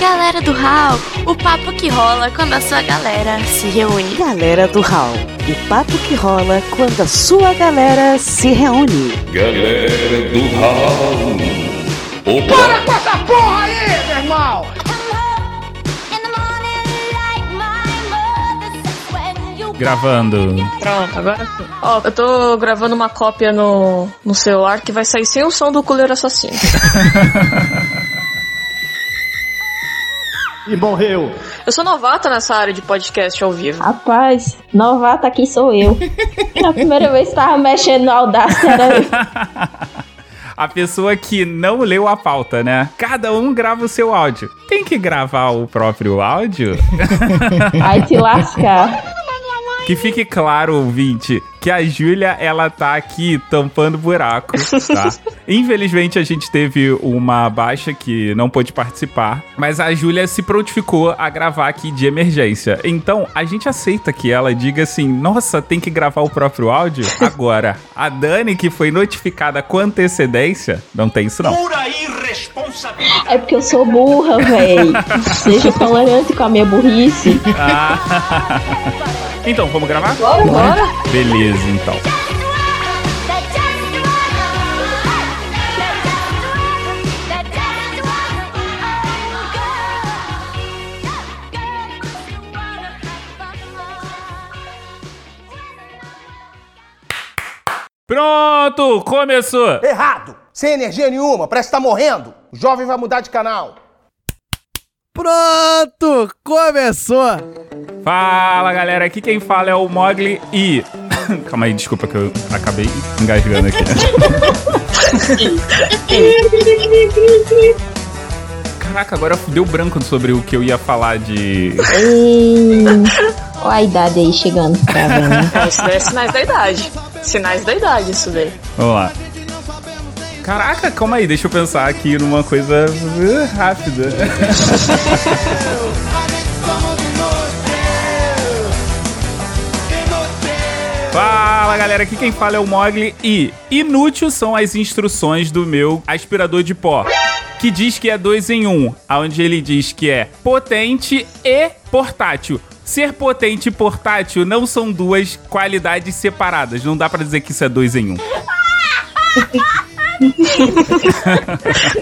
Galera do Hall, o papo que rola quando a sua galera se reúne. Galera do Hall, o papo que rola quando a sua galera se reúne. Galera do Hall. Opa! Para com essa porra aí, meu irmão! Gravando. Pronto, agora sim. Ó, eu tô gravando uma cópia no, no celular que vai sair sem o som do coleiro assassino. E morreu. Eu sou novata nessa área de podcast ao vivo. Rapaz, novata aqui sou eu. A primeira vez que tava mexendo no Audacity era eu. A pessoa que não leu a pauta, né? Cada um grava o seu áudio. Tem que gravar o próprio áudio? Vai te lascar. Que fique claro, ouvinte, que a Júlia, ela tá aqui tampando buraco, tá? Infelizmente, a gente teve uma baixa que não pôde participar, mas a Júlia se prontificou a gravar aqui de emergência. Então, a gente aceita que ela diga assim, nossa, tem que gravar o próprio áudio? Agora, a Dani, que foi notificada com antecedência, não tem isso não. É porque eu sou burra, véi. Seja tolerante com a minha burrice. Ah. Então, vamos gravar? Bora, bora. Beleza, então. Pronto, começou. Errado! Sem energia nenhuma, parece que tá morrendo. O jovem vai mudar de canal. Pronto! Começou! Fala galera, aqui quem fala é o Mogli e. Calma aí, desculpa que eu acabei engasgando aqui. Caraca, agora deu branco sobre o que eu ia falar de. Ei, Olha a idade aí chegando. Tá vendo? Isso daí é sinais da idade. Sinais da idade, isso daí. Vamos lá. Caraca, calma aí, deixa eu pensar aqui numa coisa uh, rápida. Fala galera, aqui quem fala é o Mogli e inútil são as instruções do meu aspirador de pó. Que diz que é dois em um, onde ele diz que é potente e portátil. Ser potente e portátil não são duas qualidades separadas. Não dá pra dizer que isso é dois em um.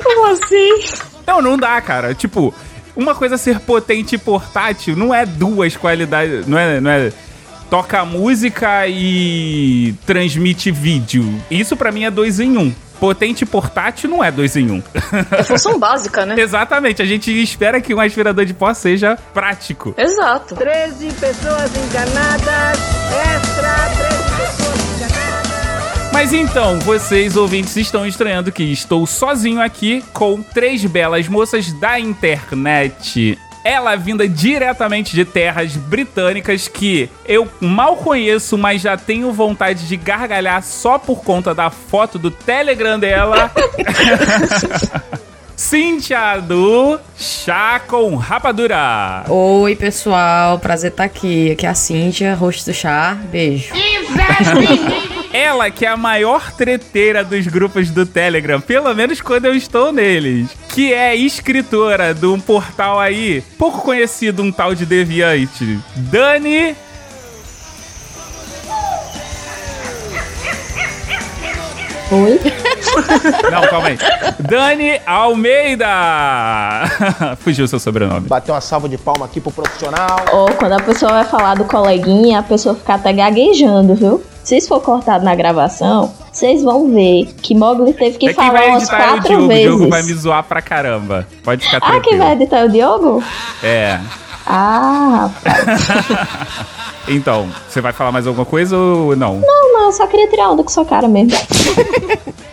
Como assim? Não, não dá, cara. Tipo, uma coisa ser potente e portátil não é duas qualidades. Não é. Não é toca música e transmite vídeo. Isso pra mim é dois em um. Potente e portátil não é dois em um. É função básica, né? Exatamente, a gente espera que um aspirador de pó seja prático. Exato. 13 pessoas enganadas. Extra, 13 pessoas enganadas. Mas então, vocês ouvintes estão estranhando que estou sozinho aqui com três belas moças da internet. Ela vinda diretamente de terras britânicas que eu mal conheço, mas já tenho vontade de gargalhar só por conta da foto do Telegram dela. Cíntia do Chá com Rapadura. Oi, pessoal. Prazer estar aqui. Aqui é a Cíntia, host do chá. Beijo. Ela que é a maior treteira dos grupos do Telegram, pelo menos quando eu estou neles. Que é escritora de um portal aí, pouco conhecido, um tal de Deviante. Dani. Oi? Não, calma aí. Dani Almeida. Fugiu o seu sobrenome. Bateu uma salva de palma aqui pro profissional. Ou quando a pessoa vai falar do coleguinha, a pessoa fica até gaguejando, viu? Se isso for cortado na gravação, vocês vão ver que Mogli teve que é falar vai umas é o quatro Diogo. O vezes. Diogo vai me zoar pra caramba. Pode ficar Ah, tranquilo. quem vai editar o Diogo? É. Ah, rapaz. Então, você vai falar mais alguma coisa ou não? Não, não, eu só queria tirar onda com sua cara mesmo.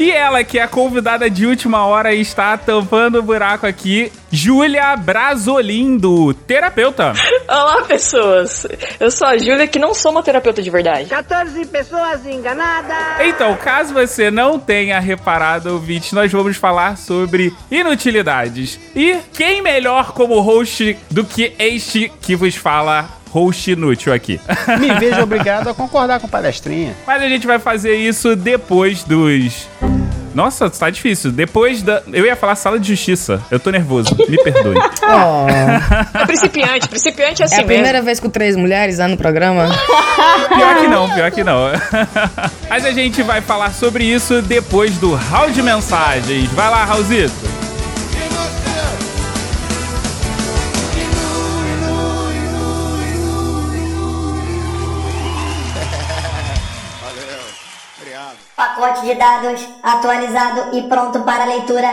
E ela, que é a convidada de última hora e está tampando o buraco aqui, Júlia Brazolindo, terapeuta. Olá, pessoas. Eu sou a Júlia, que não sou uma terapeuta de verdade. 14 pessoas enganadas. Então, caso você não tenha reparado, ouvinte, nós vamos falar sobre inutilidades. E quem melhor como host do que este que vos fala, host inútil aqui. Me vejo obrigado a concordar com palestrinha. Mas a gente vai fazer isso depois dos Nossa, tá difícil. Depois da. Eu ia falar sala de justiça. Eu tô nervoso. Me perdoe. Oh. É principiante, principiante é assim É a primeira mesmo. vez com três mulheres lá no programa. Pior que não, pior que não. Mas a gente vai falar sobre isso depois do round de mensagens. Vai lá, Raulzito. Pacote de dados atualizado e pronto para leitura.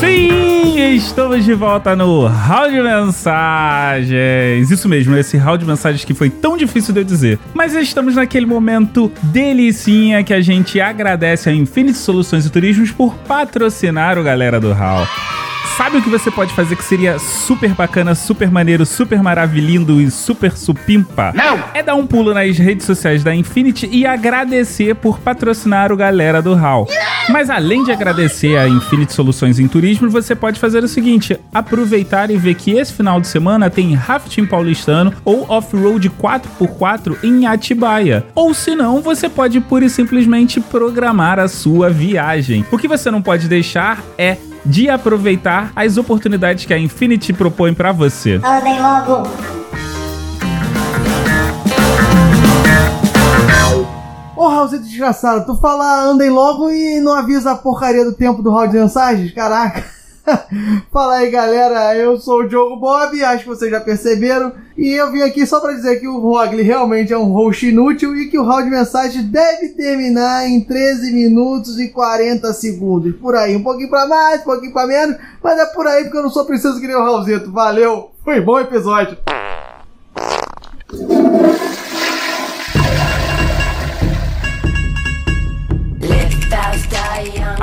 Sim, estamos de volta no round de mensagens. Isso mesmo, esse round de mensagens que foi tão difícil de eu dizer. Mas estamos naquele momento delicinha que a gente agradece a Infinity Soluções e Turismos por patrocinar o galera do Hall. Sabe o que você pode fazer que seria super bacana, super maneiro, super maravilhindo e super supimpa? Não! É dar um pulo nas redes sociais da Infinity e agradecer por patrocinar o galera do Hall. Mas além de agradecer a Infinity Soluções em Turismo, você pode fazer o seguinte: aproveitar e ver que esse final de semana tem rafting paulistano ou off-road 4x4 em Atibaia. Ou se não, você pode pura e simplesmente programar a sua viagem. O que você não pode deixar é de aproveitar as oportunidades que a Infinity propõe para você. Andem logo. Ô, Raulzito desgraçado, tu fala andem logo e não avisa a porcaria do tempo do round de mensagens? Caraca. Fala aí, galera. Eu sou o Diogo Bob, acho que vocês já perceberam. E eu vim aqui só pra dizer que o Rogli realmente é um host inútil e que o round de mensagens deve terminar em 13 minutos e 40 segundos. Por aí, um pouquinho pra mais, um pouquinho pra menos, mas é por aí porque eu não sou preciso que nem o Raulzito. Valeu, foi bom episódio.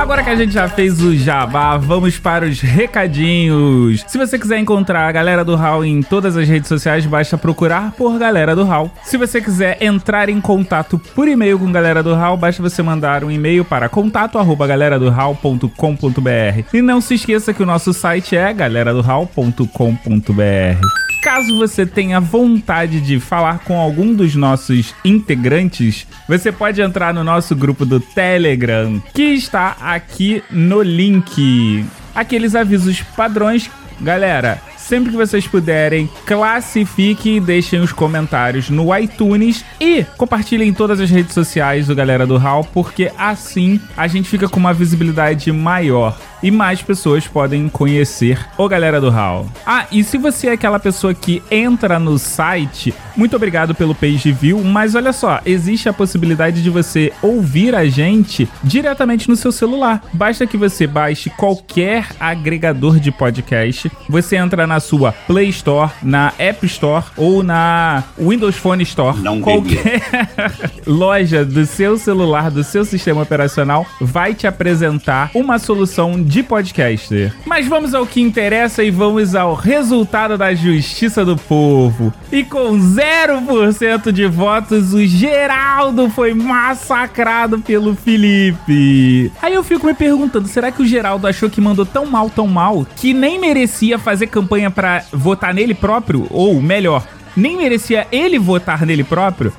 Agora que a gente já fez o jabá, vamos para os recadinhos. Se você quiser encontrar a galera do Hall em todas as redes sociais, basta procurar por Galera do Hall. Se você quiser entrar em contato por e-mail com Galera do Hall, basta você mandar um e-mail para contato@galeradohall.com.br. E não se esqueça que o nosso site é galeradohall.com.br. Caso você tenha vontade de falar com algum dos nossos integrantes, você pode entrar no nosso grupo do Telegram, que está aqui no link. Aqueles avisos padrões, galera. Sempre que vocês puderem, classifiquem e deixem os comentários no iTunes e compartilhem em todas as redes sociais do Galera do Hall, porque assim a gente fica com uma visibilidade maior e mais pessoas podem conhecer o Galera do Hall. Ah, e se você é aquela pessoa que entra no site, muito obrigado pelo page view, mas olha só, existe a possibilidade de você ouvir a gente diretamente no seu celular. Basta que você baixe qualquer agregador de podcast, você entra na sua Play Store, na App Store ou na Windows Phone Store. Não qualquer loja do seu celular, do seu sistema operacional, vai te apresentar uma solução de podcaster. Mas vamos ao que interessa e vamos ao resultado da justiça do povo. E com 0% de votos, o Geraldo foi massacrado pelo Felipe. Aí eu fico me perguntando, será que o Geraldo achou que mandou tão mal, tão mal, que nem merecia fazer campanha pra votar nele próprio? Ou melhor, nem merecia ele votar nele próprio?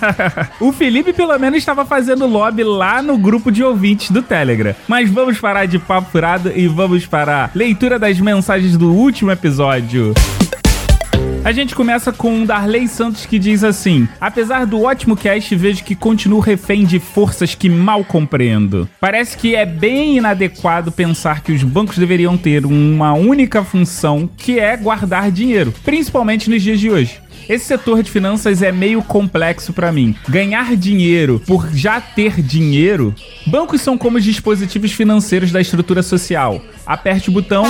o Felipe, pelo menos, estava fazendo lobby lá no grupo de ouvintes do Telegram. Mas vamos parar de papo furado e vamos para a leitura das mensagens do último episódio. A gente começa com Darley Santos que diz assim: Apesar do ótimo cast, vejo que continuo refém de forças que mal compreendo. Parece que é bem inadequado pensar que os bancos deveriam ter uma única função, que é guardar dinheiro, principalmente nos dias de hoje. Esse setor de finanças é meio complexo pra mim. Ganhar dinheiro por já ter dinheiro? Bancos são como os dispositivos financeiros da estrutura social. Aperte o botão,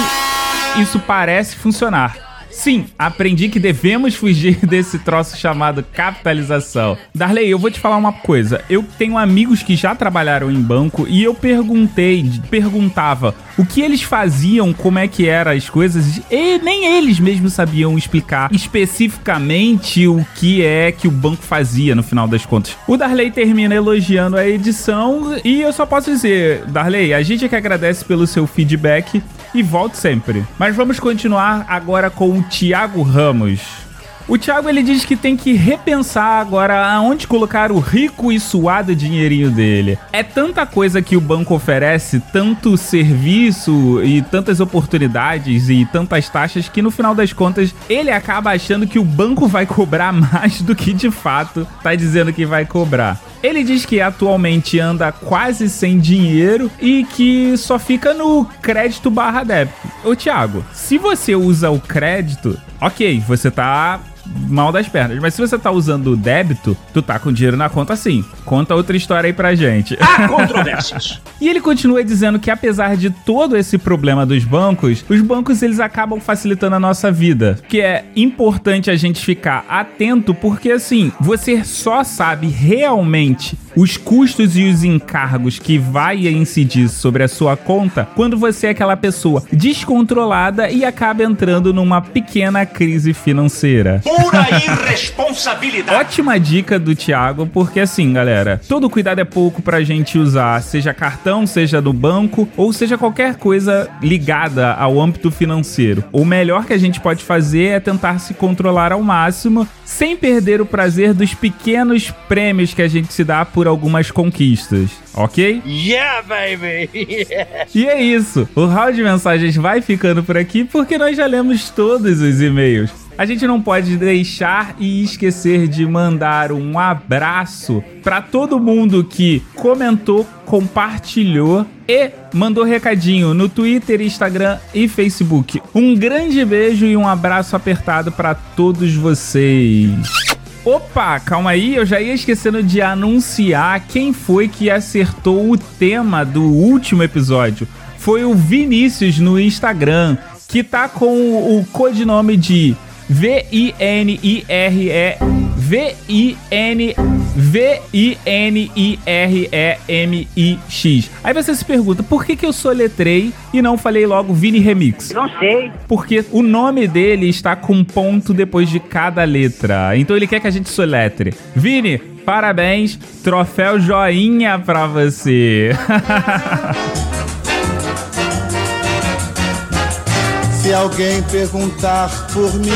isso parece funcionar. Sim, aprendi que devemos fugir desse troço chamado capitalização. Darley, eu vou te falar uma coisa. Eu tenho amigos que já trabalharam em banco e eu perguntei, perguntava o que eles faziam, como é que eram as coisas, e nem eles mesmos sabiam explicar especificamente o que é que o banco fazia no final das contas. O Darley termina elogiando a edição e eu só posso dizer, Darley, a gente é que agradece pelo seu feedback e volte sempre. Mas vamos continuar agora com o Thiago Ramos. O Thiago ele diz que tem que repensar agora aonde colocar o rico e suado dinheirinho dele. É tanta coisa que o banco oferece, tanto serviço e tantas oportunidades e tantas taxas que no final das contas ele acaba achando que o banco vai cobrar mais do que de fato tá dizendo que vai cobrar. Ele diz que atualmente anda quase sem dinheiro e que só fica no crédito barra débito. Ô Thiago, se você usa o crédito, ok, você tá mal das pernas. Mas se você tá usando o débito, tu tá com dinheiro na conta sim. Conta outra história aí pra gente. Há controvérsias. e ele continua dizendo que apesar de todo esse problema dos bancos, os bancos eles acabam facilitando a nossa vida. Que é importante a gente ficar atento porque assim, você só sabe realmente os custos e os encargos que vai incidir sobre a sua conta quando você é aquela pessoa descontrolada e acaba entrando numa pequena crise financeira. Pura irresponsabilidade. Ótima dica do Thiago, porque assim, galera, todo cuidado é pouco pra gente usar, seja cartão, seja do banco, ou seja qualquer coisa ligada ao âmbito financeiro. O melhor que a gente pode fazer é tentar se controlar ao máximo, sem perder o prazer dos pequenos prêmios que a gente se dá por algumas conquistas, ok? Yeah, baby! E é isso. O round de mensagens vai ficando por aqui porque nós já lemos todos os e-mails. A gente não pode deixar e esquecer de mandar um abraço para todo mundo que comentou, compartilhou e mandou recadinho no Twitter, Instagram e Facebook. Um grande beijo e um abraço apertado para todos vocês. Opa, calma aí, eu já ia esquecendo de anunciar quem foi que acertou o tema do último episódio. Foi o Vinícius no Instagram, que tá com o codinome de V-I-N-I-R-E V-I-N V-I-N-I-R-E-M-I-X. Aí você se pergunta, por que, que eu soletrei e não falei logo Vini Remix? Não sei. Porque o nome dele está com ponto depois de cada letra. Então ele quer que a gente soletre. Vini, parabéns, troféu joinha pra você. Se alguém perguntar por mim,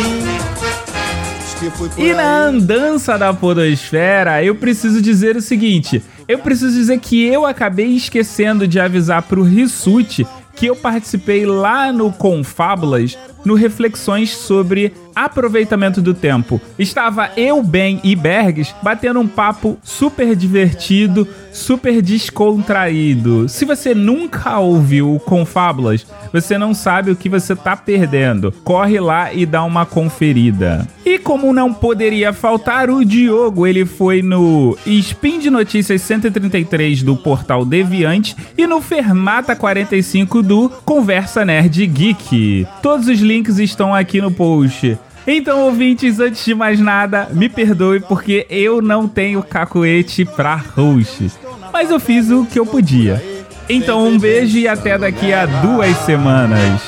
E na andança da podosfera, eu preciso dizer o seguinte: eu preciso dizer que eu acabei esquecendo de avisar pro Rissuti que eu participei lá no Confábulas no Reflexões sobre aproveitamento do tempo. Estava eu, Ben e Bergs batendo um papo super divertido, super descontraído. Se você nunca ouviu o Confábulas, você não sabe o que você tá perdendo. Corre lá e dá uma conferida. E como não poderia faltar, o Diogo, ele foi no Spin de Notícias 133 do Portal Deviante e no Fermata 45 do Conversa Nerd Geek. Todos os links estão aqui no post. Então, ouvintes, antes de mais nada, me perdoe porque eu não tenho cacoete pra host. Mas eu fiz o que eu podia. Então, um beijo e até daqui a duas semanas.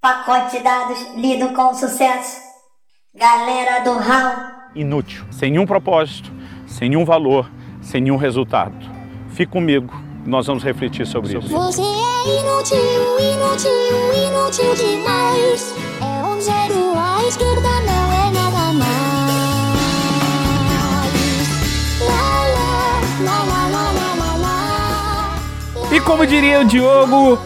Pacote de dados lido com sucesso. Galera do HAL. Inútil, sem nenhum propósito, sem nenhum valor, sem nenhum resultado. Fique comigo, nós vamos refletir sobre isso. Você é inútil, inútil, inútil demais. É um zero à esquerda, não é nada mais. Lá, lá, lá, lá, lá, lá, lá, lá. E como diria o Diogo,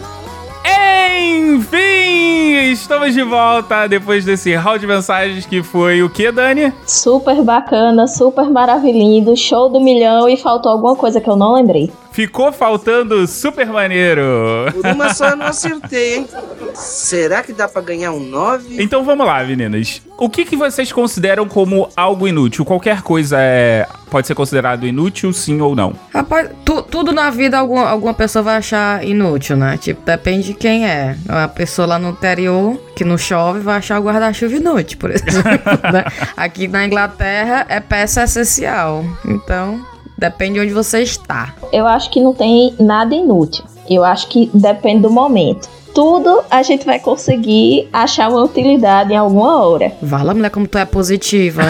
enfim, estamos de volta depois desse round de mensagens que foi o que, Dani? Super bacana, super maravilhoso, show do milhão e faltou alguma coisa que eu não lembrei. Ficou faltando super maneiro. Por uma só eu não acertei, hein? Será que dá pra ganhar um 9? Então vamos lá, meninas. O que, que vocês consideram como algo inútil? Qualquer coisa é pode ser considerado inútil, sim ou não? Rapaz, tu- tudo na vida alguma, alguma pessoa vai achar inútil, né? Tipo, depende de quem é. Uma pessoa lá no interior que não chove vai achar o guarda-chuva inútil, por exemplo. né? Aqui na Inglaterra é peça essencial. Então, depende de onde você está. Eu acho que não tem nada inútil. Eu acho que depende do momento. Tudo a gente vai conseguir achar uma utilidade em alguma hora. Vala, mulher, como tu é positiva.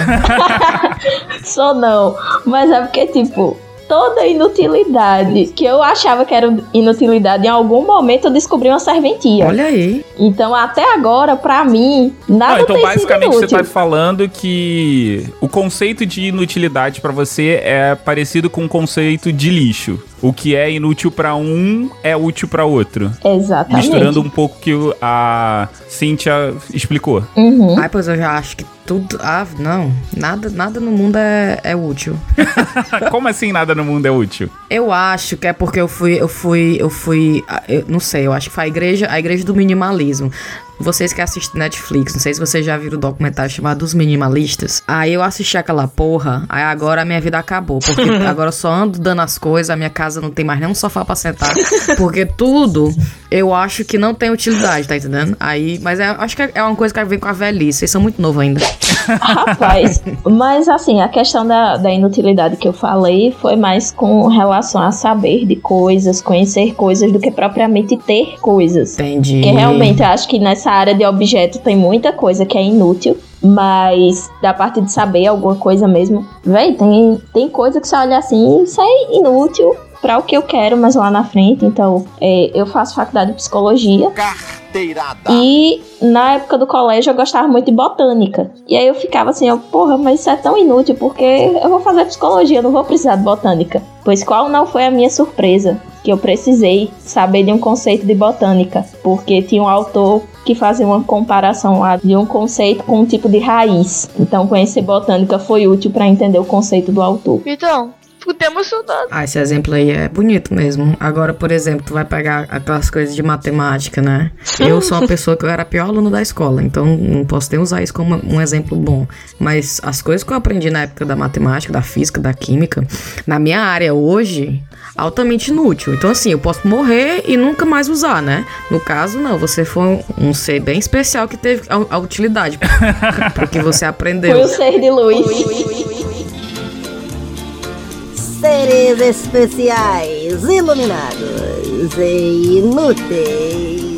Só não. Mas é porque, tipo, toda inutilidade que eu achava que era inutilidade, em algum momento eu descobri uma serventia. Olha aí. Então, até agora, pra mim, nada Não, então tem basicamente sido você inútil. tá falando que o conceito de inutilidade pra você é parecido com o conceito de lixo. O que é inútil pra um é útil pra outro. Exatamente. Misturando um pouco que a Cíntia explicou. Uhum. Ai, pois eu já acho que tudo. Ah, não. Nada, nada no mundo é, é útil. Como assim nada no mundo é útil? Eu acho que é porque eu fui, eu fui, eu fui, ah, eu não sei, eu acho que foi a igreja, a igreja do minimalismo. Vocês que assistem Netflix, não sei se vocês já viram o documentário chamado Os Minimalistas. Aí eu assisti aquela porra, aí agora a minha vida acabou. Porque agora eu só ando dando as coisas, a minha casa não tem mais nem um sofá pra sentar. Porque tudo eu acho que não tem utilidade, tá entendendo? Aí, mas é, acho que é uma coisa que vem com a velhice. Vocês são muito novos ainda. Rapaz, mas assim, a questão da, da inutilidade que eu falei foi mais com relação a saber de coisas, conhecer coisas, do que propriamente ter coisas. Entendi. Porque realmente eu acho que nessa área de objeto tem muita coisa que é inútil. Mas da parte de saber alguma coisa mesmo, véi, tem, tem coisa que você olha assim, isso é inútil para o que eu quero, mas lá na frente. Então, é, eu faço faculdade de psicologia. E na época do colégio eu gostava muito de botânica. E aí eu ficava assim, eu, porra, mas isso é tão inútil porque eu vou fazer psicologia, eu não vou precisar de botânica. Pois qual não foi a minha surpresa? Que eu precisei saber de um conceito de botânica, porque tinha um autor que fazia uma comparação lá de um conceito com um tipo de raiz. Então conhecer botânica foi útil para entender o conceito do autor. Então, podemos estudar. Ah, esse exemplo aí é bonito mesmo. Agora, por exemplo, tu vai pegar aquelas coisas de matemática, né? Eu sou uma pessoa que eu era a pior aluno da escola, então não posso nem usar isso como um exemplo bom. Mas as coisas que eu aprendi na época da matemática, da física, da química, na minha área hoje, altamente inútil. Então, assim, eu posso morrer e nunca mais usar, né? No caso, não. Você foi um ser bem especial que teve a, a utilidade pro que você aprendeu. Foi o ser de luz. Seres especiais, iluminados e inúteis.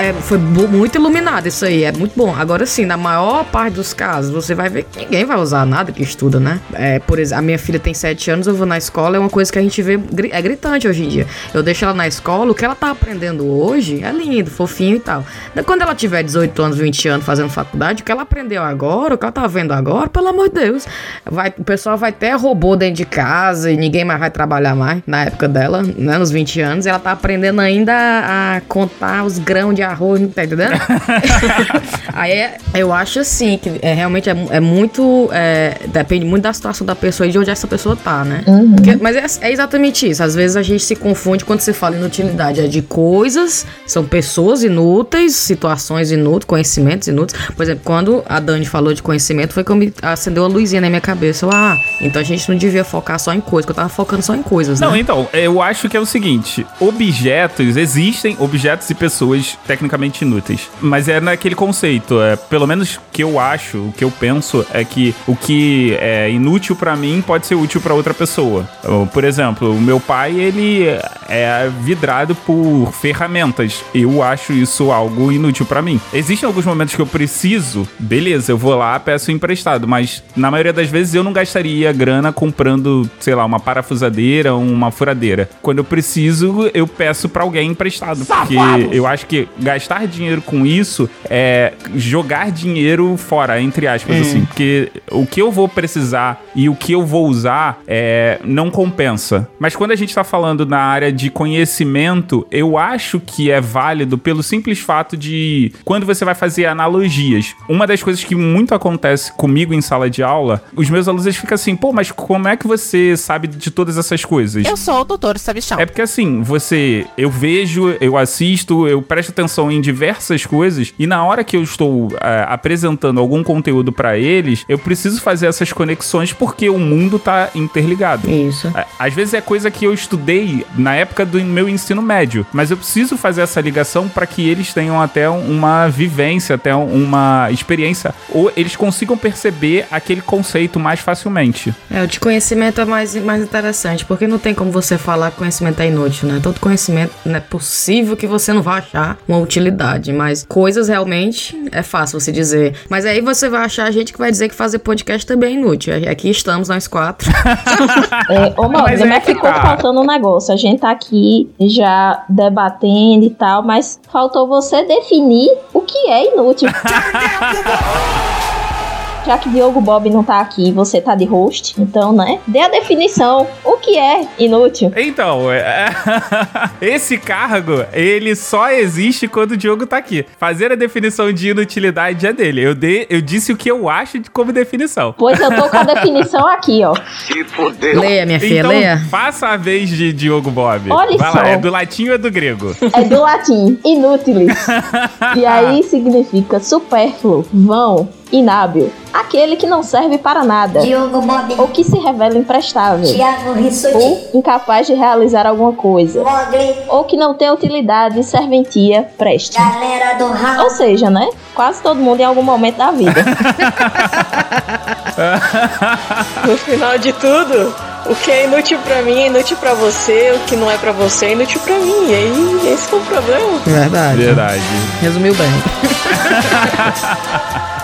É, foi muito iluminado isso aí, é muito bom. Agora sim, na maior parte dos casos, você vai ver que ninguém vai usar nada que estuda, né? É, por exemplo, a minha filha tem 7 anos, eu vou na escola, é uma coisa que a gente vê, é gritante hoje em dia. Eu deixo ela na escola, o que ela tá aprendendo hoje é lindo, fofinho e tal. Quando ela tiver 18 anos, 20 anos fazendo faculdade, o que ela aprendeu agora, o que ela tá vendo agora, pelo amor de Deus, vai, o pessoal vai ter robô dentro de casa e ninguém mais vai trabalhar mais, na época dela, né, nos 20 anos, ela tá aprendendo ainda a contar os grãos de arroz, tá entendendo? Aí é- eu acho assim, que é, realmente é, é muito. é, depende muito da situação da pessoa e de onde essa pessoa tá, né? Uhum. Porque- mas é, é exatamente isso. Às vezes a gente se confunde quando você fala inutilidade. É de coisas, são pessoas inúteis, situações inúteis, conhecimentos inúteis. Por exemplo, quando a Dani falou de conhecimento, foi que eu me acendeu a luzinha na minha cabeça. Eu, ah, então a gente não devia focar só em coisas, que eu tava focando só em coisas, né? Não, então, eu acho que é o seguinte: objetos, existem objetos e pessoas tecnicamente inúteis. Mas é naquele conceito. É, pelo menos que eu acho, o que eu penso é que o que é inútil pra mim pode ser útil pra outra pessoa. Então, Por exemplo, o meu pai, ele é vidrado por ferramentas. Eu acho isso algo inútil pra mim. Existem alguns momentos que eu preciso, beleza, eu vou lá, peço emprestado, mas na maioria das vezes eu não gastaria grana comprando, sei lá, uma parafusadeira ou uma furadeira. Quando eu preciso, eu peço pra alguém emprestado, porque eu acho que gastar dinheiro com isso é jogar dinheiro fora, entre aspas, Hum. assim, porque o que eu vou precisar e o que eu vou usar é, não compensa. Mas quando a gente tá falando na área de conhecimento, eu acho que é válido pelo simples fato de quando você vai fazer analogias. Uma das coisas que muito acontece comigo em sala de aula, os meus alunos eles ficam assim, pô, mas como é que você sabe de todas essas coisas? Eu sou o doutor Sabichão. É porque assim, você. Eu vejo, eu assisto, eu presto atenção em diversas coisas e na hora que eu estou é, apresentando algum conteúdo pra eles, eu preciso fazer essas conexões porque o mundo tá interligado. Isso. É, Às vezes é coisa que eu estudei na época época do meu ensino médio. Mas eu preciso fazer essa ligação para que eles tenham até uma vivência, até uma experiência, ou eles consigam perceber aquele conceito mais facilmente. É, o de conhecimento é mais, mais interessante, porque não tem como você falar que conhecimento é inútil, né? Todo conhecimento não é possível que você não vá achar uma utilidade, mas coisas realmente é fácil você dizer. Mas aí você vai achar gente que vai dizer que fazer podcast também é inútil. Aqui estamos nós quatro. É, ô, Mogli, Mas mas, é que ficou tá. faltando um negócio. A gente tá aqui já debatendo e tal, mas faltou você definir o que é inútil. Já que Diogo Bob não tá aqui, você tá de host, então, né? Dê a definição. O que é inútil? Então, é- esse cargo, ele só existe quando o Diogo tá aqui. Fazer a definição de inutilidade é dele. Eu, dei, eu disse o que eu acho de como definição. Pois eu tô com a definição aqui, ó. Se fodeu. Leia, minha filha, então, leia. faça a vez de Diogo Bob. Olha Vai só. lá, é do latim ou é do grego? É do latim, inútilis. e aí significa supérfluo, vão, inábil. Aquele que não serve para nada. Diogo Bob. Ou que se revela imprestável. Thiago Rissuti. Ou incapaz de realizar alguma coisa. Mogli. Ou que não tem utilidade, serventia, preste. Galera do Raul. Ou seja, né? Quase todo mundo em algum momento da vida. No final de tudo, o que é inútil pra mim é inútil pra você, o que não é pra você é inútil pra mim. E aí, esse é o problema. Verdade. Verdade. Resumiu bem.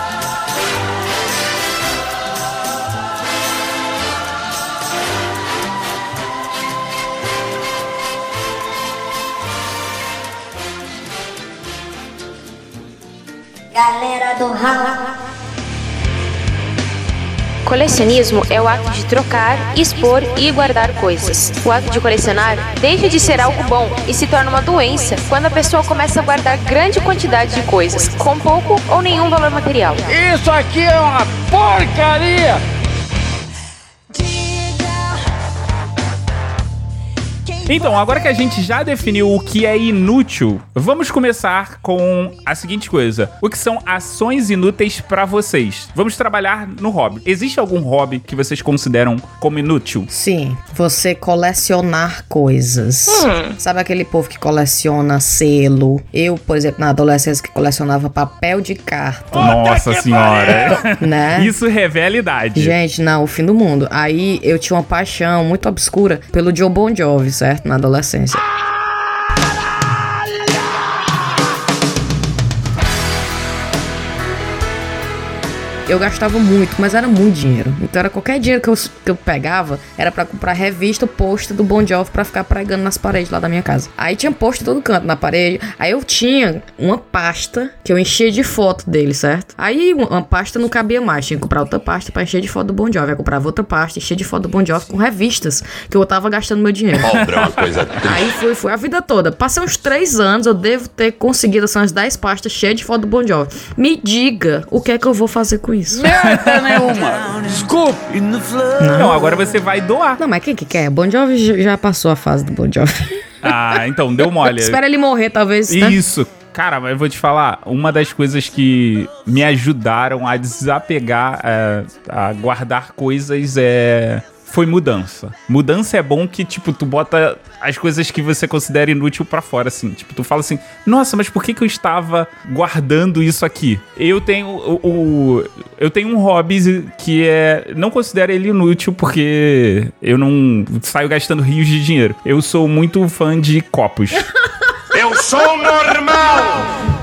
Galera do Raul. Colecionismo é o ato de trocar, expor e guardar coisas. O ato de colecionar deixa de ser algo bom e se torna uma doença quando a pessoa começa a guardar grande quantidade de coisas, com pouco ou nenhum valor material. Isso aqui é uma porcaria! Então, agora que a gente já definiu o que é inútil, vamos começar com a seguinte coisa: o que são ações inúteis pra vocês? Vamos trabalhar no hobby. Existe algum hobby que vocês consideram como inútil? Sim, você colecionar coisas. Hum. Sabe aquele povo que coleciona selo? Eu, por exemplo, na adolescência que colecionava papel de carta. Nossa senhora. Né? Isso revela idade. Gente, não, o fim do mundo. Aí eu tinha uma paixão muito obscura pelo Joe Bon Jovi, certo? Na adolescência. Eu gastava muito, mas era muito dinheiro. Então era qualquer dinheiro que eu, que eu pegava, era pra comprar revista, pôster do Bon Jovi pra ficar pregando nas paredes lá da minha casa. Aí tinha pôster todo canto na parede. Aí eu tinha uma pasta que eu enchia de foto dele, certo? Aí uma pasta não cabia mais, tinha que comprar outra pasta pra encher de foto do Bon Jovi. Aí eu comprava outra pasta, encher de foto do Bon Jovi com revistas que eu tava gastando meu dinheiro. Pobre é uma coisa Aí foi, foi a vida toda. Passei uns três anos, eu devo ter conseguido assim, umas 10 pastas cheias de foto do Bon Jovi. Me diga o que é que eu vou fazer com isso. Merda nenhuma! Desculpe! Não, agora você vai doar. Não, mas quem que quer? Bon Jovi já- já passou a fase do Bon Jovi. Ah, então, deu mole. Espera ele morrer, talvez. né? Isso. Cara, mas eu vou te falar, uma das coisas que me ajudaram a desapegar, é, a guardar coisas é foi mudança. Mudança é bom que, tipo, tu bota as coisas que você considera inútil pra fora, assim. Tipo, tu fala assim, nossa, mas por que que eu estava guardando isso aqui? Eu tenho o, o- eu tenho um hobby que é, não considero ele inútil porque eu não saio gastando rios de dinheiro. Eu sou muito fã de copos. Eu sou normal!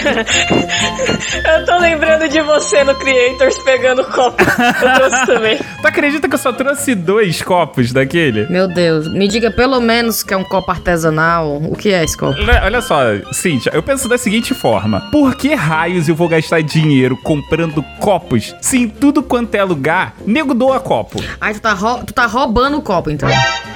Eu tô lembrando de você no Creators pegando copo. Eu trouxe também. Tu acredita que eu só trouxe dois copos daquele? Meu Deus, me diga pelo menos que é um copo artesanal. O que é esse copo? Olha olha só, Cíntia, eu penso da seguinte forma: por que raios eu vou gastar dinheiro comprando copos se em tudo quanto é lugar, nego doa copo? Aí tu tá, tu tá roubando o copo, então.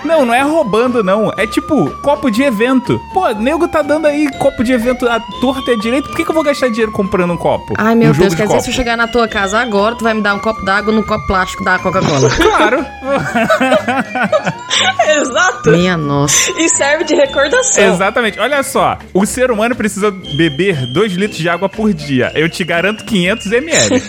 Não, não é roubando, não. É tipo, copo de evento. Pô, nego tá dando aí copo de evento à torta e à direita. Por que, que eu vou gastar dinheiro comprando um copo? Ai, meu um Deus, quer dizer, copo? se eu chegar na tua casa agora, tu vai me dar um copo d'água num copo plástico da Coca-Cola. Claro. Exato. Minha nossa. E serve de recordação. Exatamente. Olha só, o ser humano precisa beber 2 litros de água por dia. Eu te garanto 500 ml.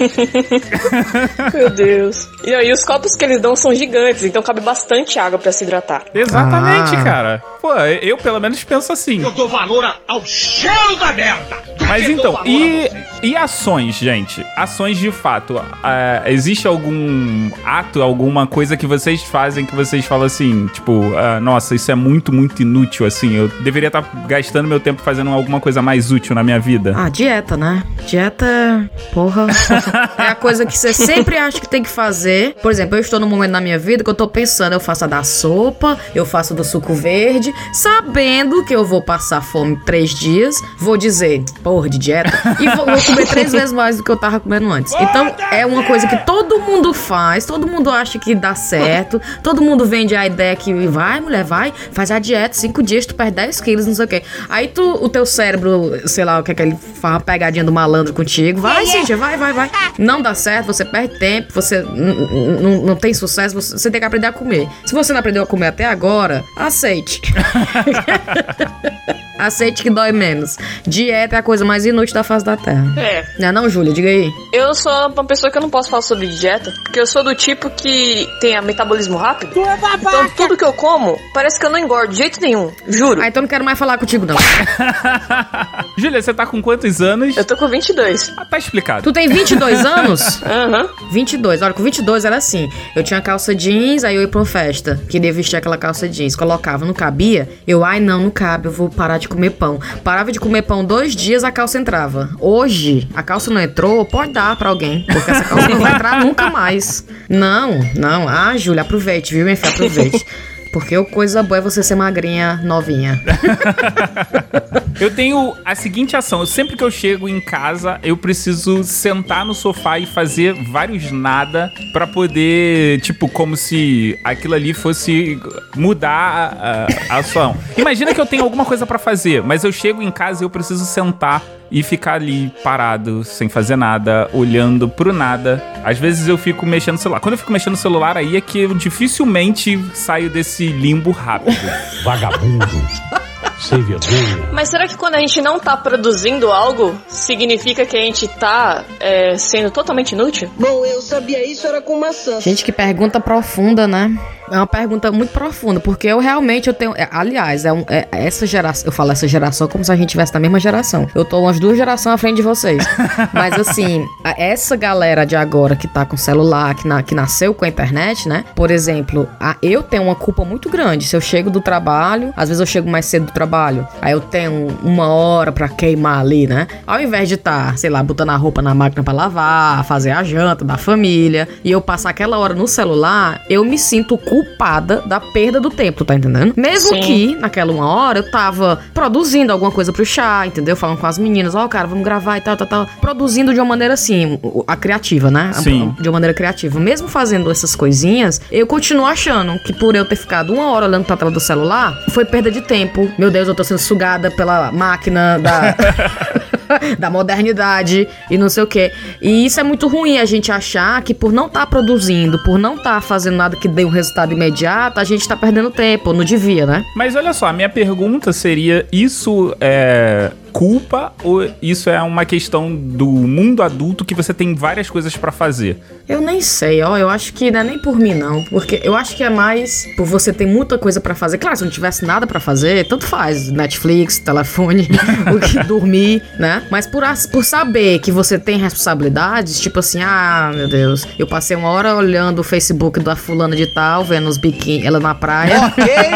Meu Deus. E aí, os copos que eles dão são gigantes, então cabe bastante água pra se hidratar. Exatamente, Ah. cara. Pô, eu pelo menos penso assim. Eu dou valor ao cheiro da merda. Mas então, e, e ações, gente? Ações de fato. ah, existe algum ato, alguma coisa que vocês fazem que vocês falam assim, tipo, ah, nossa, isso é muito, muito inútil, assim. Eu deveria estar gastando meu tempo fazendo alguma coisa mais útil na minha vida. Ah, dieta, né? Dieta, porra. é a coisa que você sempre acha que tem que fazer. Por exemplo, eu estou num momento na minha vida que eu tô pensando, eu faço a da sopa, eu faço do suco verde, sabendo que eu vou passar fome três dias, vou dizer, porra, de dieta, e vou, vou comer três vezes mais do que eu tava comendo antes. Então, é uma coisa que todo mundo faz, todo mundo acha que dá certo, todo mundo vende a ideia que vai, mulher, vai, faz a dieta, cinco dias, tu perde 10 quilos, não sei o quê. Aí tu, o teu cérebro, sei lá, o que é que ele faz uma pegadinha do malandro contigo, vai, Cíntia, vai, vai, vai. Não dá certo, você perde tempo, você não tem sucesso, você, você tem que aprender a comer. Se você não aprendeu a comer até agora, aceite. aceite que dói menos. Dieta é a coisa mais inútil da face da Terra. É. Não é não, Júlia? Diga aí. Eu sou uma pessoa que eu não posso falar sobre dieta, porque eu sou do tipo que tem a metabolismo rápido. Então tudo que eu como, parece que eu não engordo de jeito nenhum. Juro. Ah, então não quero mais falar contigo, não. Júlia, você tá com quantos anos? Eu tô com 22. Ah, tá explicado. Tu tem 22 anos? Aham. 22. Olha, com 22 era assim. Eu tinha calça jeans, aí eu ia pra uma festa. Queria vestir aquela calça jeans. Colocava, não cabia. Eu, ai, não, não cabe. Eu vou parar de comer pão. Parava de comer pão dois dias, a calça entrava. Hoje, a calça não entrou, pode dar pra alguém. Porque essa calça não vai entrar nunca mais. Não, não. Ah, Júlia, aproveite, viu, minha filha? Aproveite. Porque o coisa boa é você ser magrinha, novinha. Eu tenho a seguinte ação. Eu, sempre que eu chego em casa, eu preciso sentar no sofá e fazer vários nada pra poder, tipo, como se aquilo ali fosse mudar a, a ação. Imagina que eu tenho alguma coisa pra fazer, mas eu chego em casa e eu preciso sentar e ficar ali parado, sem fazer nada, olhando pro nada. Às vezes eu fico mexendo no celular. Quando eu fico mexendo no celular, aí é que eu dificilmente saio desse limbo rápido. Vagabundo. Sem vergonha. Mas será que quando a gente não tá produzindo algo, significa que a gente tá é, sendo totalmente inútil? Bom, eu sabia isso era com maçã. Gente, que pergunta profunda, né? É uma pergunta muito profunda, porque eu realmente eu tenho. é, aliás, é, um- é essa geração. Eu falo essa geração como se a gente tivesse na mesma geração. Eu tô umas duas gerações à frente de vocês. Mas assim, essa galera de agora que tá com celular, que, na- que nasceu com a internet, né? Por exemplo, a- eu tenho uma culpa muito grande. Se eu chego do trabalho, às vezes eu chego mais cedo do trabalho, aí eu tenho uma hora pra queimar ali, né? Ao invés de estar, sei lá, botando a roupa na máquina pra lavar, fazer a janta da família, e eu passar aquela hora no celular, eu me sinto culpada da perda do tempo, tá entendendo? Mesmo Sim. que naquela uma hora eu tava produzindo alguma coisa pro chá, entendeu? Falando com as meninas, ó, cara, vamos gravar e tal, tal, tal. Produzindo de uma maneira assim, a criativa, né? Sim. De uma maneira criativa. Mesmo fazendo essas coisinhas, eu continuo achando que por eu ter ficado uma hora olhando pra tela do celular, foi perda de tempo. Meu Deus, eu tô sendo sugada pela máquina da. da modernidade e não sei o que. E isso é muito ruim a gente achar que por não estar produzindo, por não estar fazendo nada que dê um resultado imediato, a gente tá perdendo tempo. Não devia, né? Mas olha só, a minha pergunta seria: isso é culpa ou isso é uma questão do mundo adulto que você tem várias coisas pra fazer? Eu nem sei, ó. Eu acho que não é nem por mim, não. Porque eu acho que é mais por você ter muita coisa pra fazer. Claro, se não tivesse nada pra fazer, tanto faz. Netflix, telefone, o que dormir, né? Mas por, as- por saber que você tem responsabilidades, tipo assim, ah, meu Deus, eu passei uma hora olhando o Facebook da fulana de tal, vendo os biquíni, ela na praia.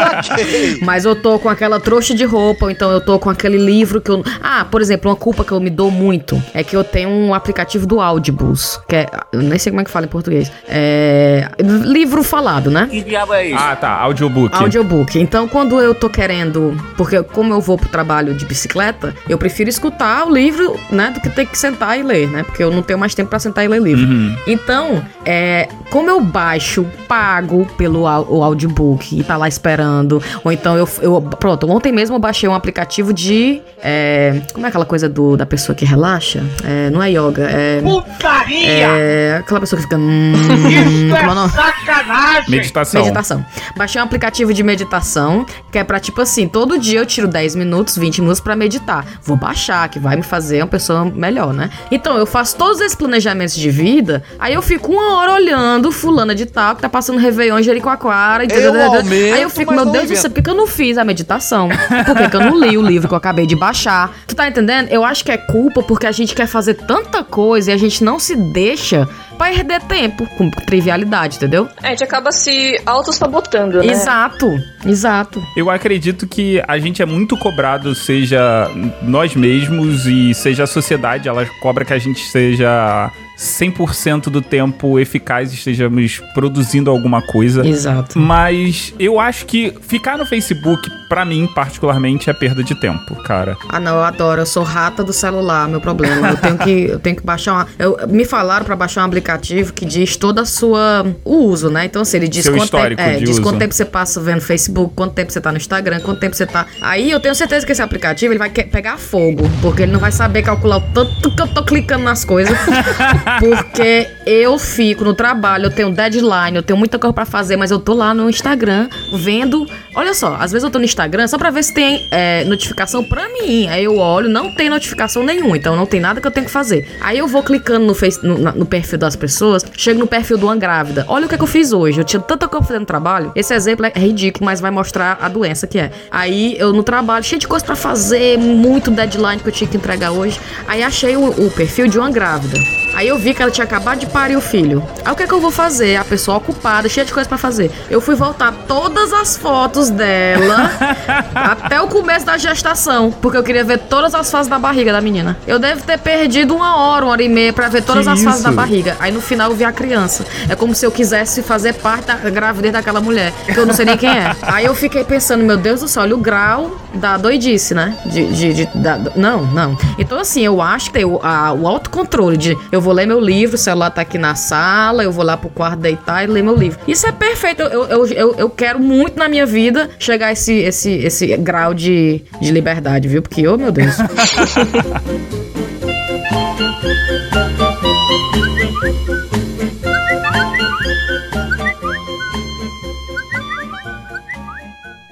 Mas eu tô com aquela trouxa de roupa, ou então eu tô com aquele livro que eu. Ah, por exemplo, uma culpa que eu me dou muito é que eu tenho um aplicativo do Audibles, que é. Eu nem sei como é que fala em português. É. Livro falado, né? Que diabo é isso? Ah, tá. Audiobook. Audiobook. Então, quando eu tô querendo. Porque, como eu vou pro trabalho de bicicleta, eu prefiro escutar o livro, né? Do que ter que sentar e ler, né? Porque eu não tenho mais tempo pra sentar e ler livro. Uhum. Então, é, como eu baixo, pago pelo o audiobook e tá lá esperando, ou então eu, eu. Pronto, ontem mesmo eu baixei um aplicativo de é, é. Como é aquela coisa do, da pessoa que relaxa? É, não é yoga, é. Putaria! É. Aquela pessoa que fica. Hum, Isso é o é sacanagem! Meditação. Meditação. Baixei um aplicativo de meditação, que é pra, tipo assim, todo dia eu tiro 10 minutos, 20 minutos pra meditar. Vou baixar, que vai me fazer uma pessoa melhor, né? Então, eu faço todos esses planejamentos de vida, aí eu fico uma hora olhando fulana de tal, que tá passando Réveillon em Jericoacoara. Eu entendeu? aumento, aí eu fico, meu Deus do céu, por que, que eu não fiz a meditação? Por que, que eu não li o livro que eu acabei de baixar? Tu tá entendendo? Eu acho que é culpa porque a gente quer fazer tanta coisa e a gente não se deixa perder tempo com trivialidade, entendeu? É, a gente acaba se auto-sabotando, né? Exato, exato. Eu acredito que a gente é muito cobrado, seja nós mesmos e seja a sociedade, ela cobra que a gente seja 100% do tempo eficaz estejamos produzindo alguma coisa. Exato. Mas eu acho que ficar no Facebook, pra mim, particularmente, é perda de tempo, cara. Ah, não, eu adoro. Eu sou rata do celular, meu problema. Eu tenho que, eu tenho que baixar uma. eu- me falaram pra baixar um aplicativo que diz toda a sua. o uso, né? Então, assim, ele diz Seu quanto histórico tempo. É, de diz uso. quanto tempo você passa vendo Facebook, quanto tempo você tá no Instagram, quanto tempo você tá. Aí eu tenho certeza que esse aplicativo ele vai pegar fogo. Porque ele não vai saber calcular o tanto que eu tô clicando nas coisas. porque eu fico no trabalho, eu tenho deadline, eu tenho muita coisa pra fazer, mas eu tô lá no Instagram vendo. Olha só, às vezes eu tô no Instagram só pra ver se tem é, notificação pra mim. Aí eu olho, não tem notificação nenhuma, então não tem nada que eu tenho que fazer. Aí eu vou clicando no, face, no, no perfil das pessoas, chego no perfil de uma grávida. Olha o que, é que eu fiz hoje. Eu tinha tanta coisa pra fazer no trabalho. Esse exemplo é ridículo, mas vai mostrar a doença que é. Aí eu no trabalho, cheio de coisa pra fazer, muito deadline que eu tinha que entregar hoje. Aí achei o, o perfil de uma grávida. Aí eu vi que ela tinha acabado de parir o filho. Aí o que é que eu vou fazer? A pessoa ocupada, cheia de coisa pra fazer. Eu fui voltar todas as fotos dela até o começo da gestação, porque eu queria ver todas as fases da barriga da menina. Eu devo ter perdido uma hora, uma hora e meia pra ver todas Que as fases isso? da barriga. Aí no final eu vi a criança. É como se eu quisesse fazer parte da gravidez daquela mulher, que eu não sei nem quem é. Aí eu fiquei pensando, meu Deus do céu, olha o grau da doidice, né? De, de, de- da- não, não. Então assim, eu acho que tem o, a- o autocontrole de eu vou ler meu livro, o celular tá aqui na sala, eu vou lá pro quarto deitar e ler meu livro. Isso é perfeito. Eu, eu, eu, eu quero muito na minha vida chegar a esse, esse, esse grau de, de liberdade, viu? Porque, oh meu Deus.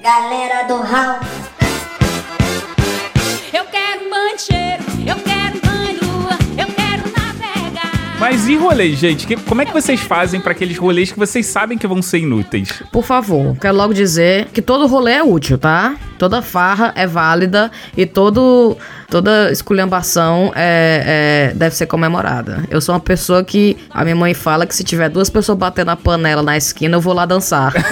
Galera do Raul. Eu quero mancheiro, Mas e rolês, gente? Que- como é que vocês fazem pra aqueles rolês que vocês sabem que vão ser inúteis? Por favor, quero logo dizer que todo rolê é útil, tá? Toda farra é válida e todo, toda esculhambação é, é- deve ser comemorada. Eu sou uma pessoa que a minha mãe fala que se tiver duas pessoas batendo a panela na esquina, eu vou lá dançar.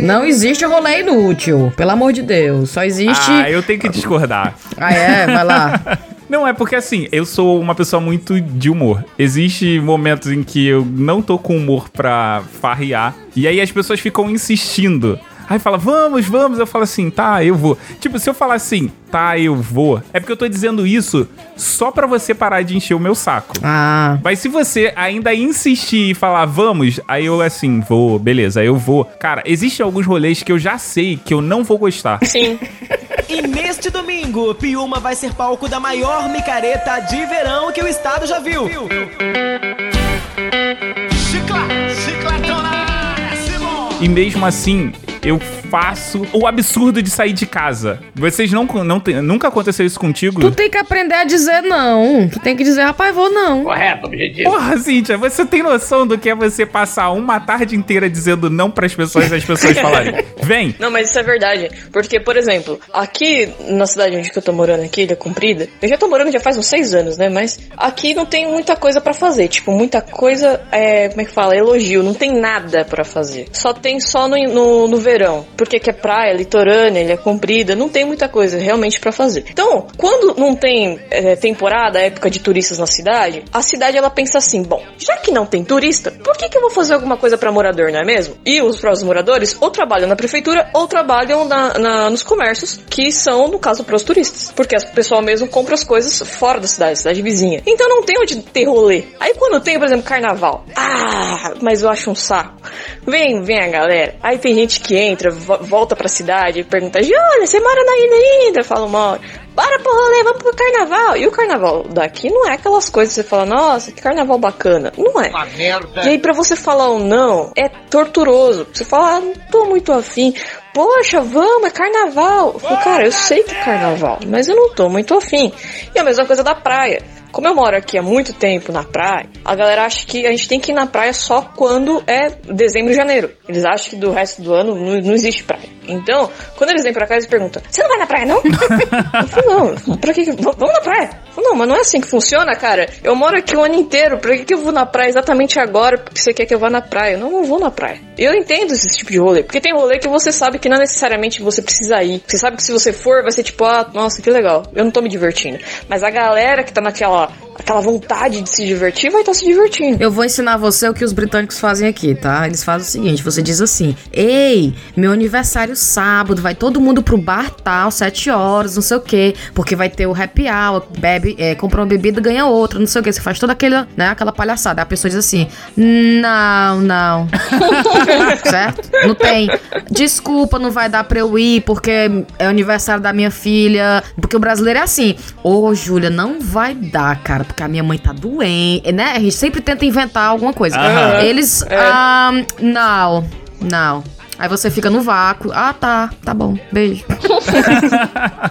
Não existe rolê inútil, pelo amor de Deus. Só existe. Ah, eu tenho que discordar. Ah, é? Vai lá. Não, é porque assim, eu sou uma pessoa muito de humor. Existe momentos em que eu não tô com humor pra farrear. E aí as pessoas ficam insistindo. Aí fala, vamos, vamos. Eu falo assim, tá, eu vou. Tipo, se eu falar assim, tá, eu vou. É porque eu tô dizendo isso só pra você parar de encher o meu saco. Ah. Mas se você ainda insistir e falar, vamos, aí eu assim, vou, beleza, aí eu vou. Cara, existem alguns rolês que eu já sei que eu não vou gostar. Sim. E neste domingo, Piuma vai ser palco da maior micareta de verão que o estado já viu. Simon. E mesmo assim, eu faço o absurdo de sair de casa. Vocês não, não tem- nunca aconteceu isso contigo? Tu tem que aprender a dizer não. Tu tem que dizer, rapaz, vou não. Correto, objetivo. Porra, Cíntia, você tem noção do que é você passar uma tarde inteira dizendo não pras pessoas e as pessoas falarem, vem? Não, mas isso é verdade. Porque, por exemplo, aqui na cidade onde eu tô morando aqui, Ilha Comprida, eu já tô morando já faz uns seis anos, né? Mas aqui não tem muita coisa pra fazer. Tipo, muita coisa, é, como é que fala? Elogio. Não tem nada pra fazer. Só tem só no, no, no verão. Porque que é praia, litorânea, Ilha Comprida, não tem muita coisa realmente pra fazer. Então, quando não tem é, temporada, época de turistas na cidade, a cidade ela pensa assim, bom, já que não tem turista, por que, que eu vou fazer alguma coisa pra morador, não é mesmo? E os próprios moradores ou trabalham na prefeitura ou trabalham na, na- nos comércios, que são, no caso, pros turistas. Porque o pessoal mesmo compra as coisas fora da cidade, cidade vizinha. Então não tem onde ter rolê. Aí quando tem, por exemplo, carnaval. Ah, mas eu acho um saco. Vem, vem a galera. Aí tem gente que entra, volta pra cidade e pergunta: Júlia, você mora na ilha ainda? Fala uma hora. Bora pro rolê, vamos pro carnaval. E o carnaval daqui não é aquelas coisas que você fala, nossa, que carnaval bacana. Não é. Uma merda. E aí, pra você falar ou não, é torturoso. Você fala, ah, não tô muito afim. Poxa, vamos, é carnaval. Eu falo, cara, eu sei que é carnaval, mas eu não tô muito afim. E a mesma coisa da praia. Como eu moro aqui há muito tempo na praia, a galera acha que a gente tem que ir na praia só quando é dezembro e janeiro. Eles acham que do resto do ano não, não existe praia. Então, quando eles vêm pra cá, eles perguntam: Você não vai na praia, não? eu falo, não, pra que. Vamos na praia? Não, mas não é assim que funciona, cara. Eu moro aqui o ano inteiro, pra que, que eu vou na praia exatamente agora? Porque você quer que eu vá na praia? Eu não, não vou na praia. Eu entendo esse tipo de rolê, porque tem rolê que você sabe que não necessariamente você precisa ir. Você sabe que se você for, vai ser tipo, ah, nossa, que legal, eu não tô me divertindo. Mas a galera que tá naquela aquela vontade de se divertir vai estar se divertindo. Eu vou ensinar você o que os britânicos fazem aqui, tá? Eles fazem o seguinte: você diz assim, ei, meu aniversário sábado, vai todo mundo pro bar tal, sete horas, não sei o quê, porque vai ter o happy hour, bebe, é, compra uma bebida, ganha outra, não sei o quê. Você faz toda aquela, né, aquela palhaçada. A pessoa diz assim: não, não. certo? Não tem. Desculpa, não vai dar pra eu ir, porque é o aniversário da minha filha. Porque o brasileiro é assim: Ô, Júlia, não vai dar, cara, porque a minha mãe tá doente, né? A gente sempre tenta inventar alguma coisa. Eles. É. ah, não, não. Aí você fica no vácuo. Ah, tá, tá bom. Beijo.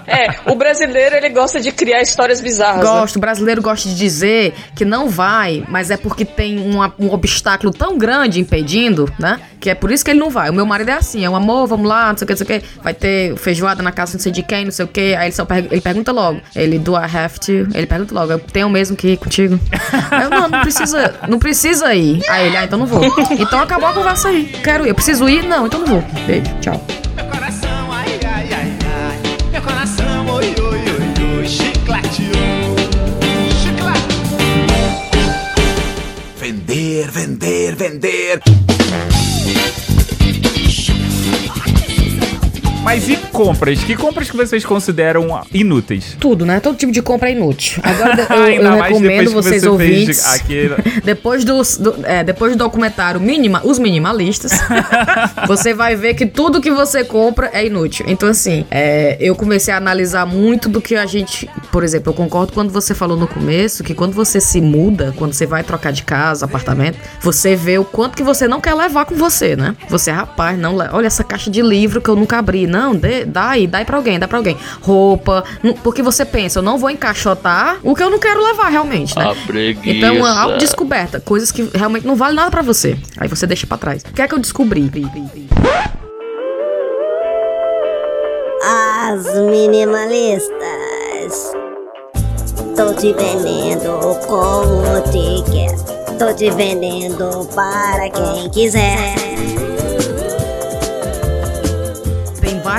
É, o brasileiro ele gosta de criar histórias bizarras. né? Gosto, o brasileiro gosta de dizer que não vai, mas é porque tem uma- um obstáculo tão grande impedindo, né? Que é por isso que ele não vai. O meu marido é assim, é um amor, vamos lá, não sei o que, não sei o que. Vai ter feijoada na casa não sei de quem, não sei o que. Aí ele só ele pergunta logo. Ele, do I have to? Ele pergunta logo, eu tenho mesmo que ir contigo? Aí eu, não, não precisa, não precisa ir. Aí ele, ah, então não vou. Então acabou a conversa aí. Quero ir, eu preciso ir? Não, então não vou. Beijo, tchau. Coração, ai, ai, ai, ai. Meu coração, oi, oi, oi, oi. Chiclete, Vender, vender, vender. Mas e compras? Que compras que vocês consideram inúteis? Tudo, né? Todo tipo de compra é inútil. Agora eu, Ainda eu recomendo vocês você ouvintes. Depois, dos, do, é, depois do documentário Minima, Os Minimalistas, você vai ver que tudo que você compra é inútil. Então, assim, é, eu comecei a analisar muito do que a gente. Por exemplo, eu concordo quando você falou no começo que quando você se muda, quando você vai trocar de casa, apartamento, você vê o quanto que você não quer levar com você, né? Você, rapaz, não, olha essa caixa de livro que eu nunca abri. Não, dê, dá aí, dá aí pra alguém, dá pra alguém. Roupa, porque você pensa, eu não vou encaixotar o que eu não quero levar realmente, né? A preguiça. Então, é uma autodescoberta, coisas que realmente não valem nada pra você. Aí você deixa pra trás. O que é que eu descobri? As minimalistas. Tô te vendendo como quer. Tô te vendendo para quem quiser.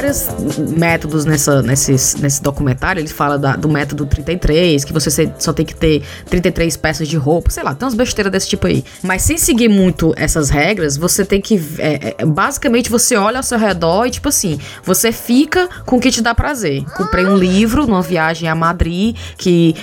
Vários métodos nessa, nesses, nesse documentário. Ele fala da- do método 33, que você só tem que ter 33 peças de roupa, sei lá, tem umas besteiras desse tipo aí. Mas sem seguir muito essas regras, você tem que. é, é, basicamente, você olha ao seu redor e, tipo assim, você fica com o que te dá prazer. Comprei um livro numa viagem a Madrid, que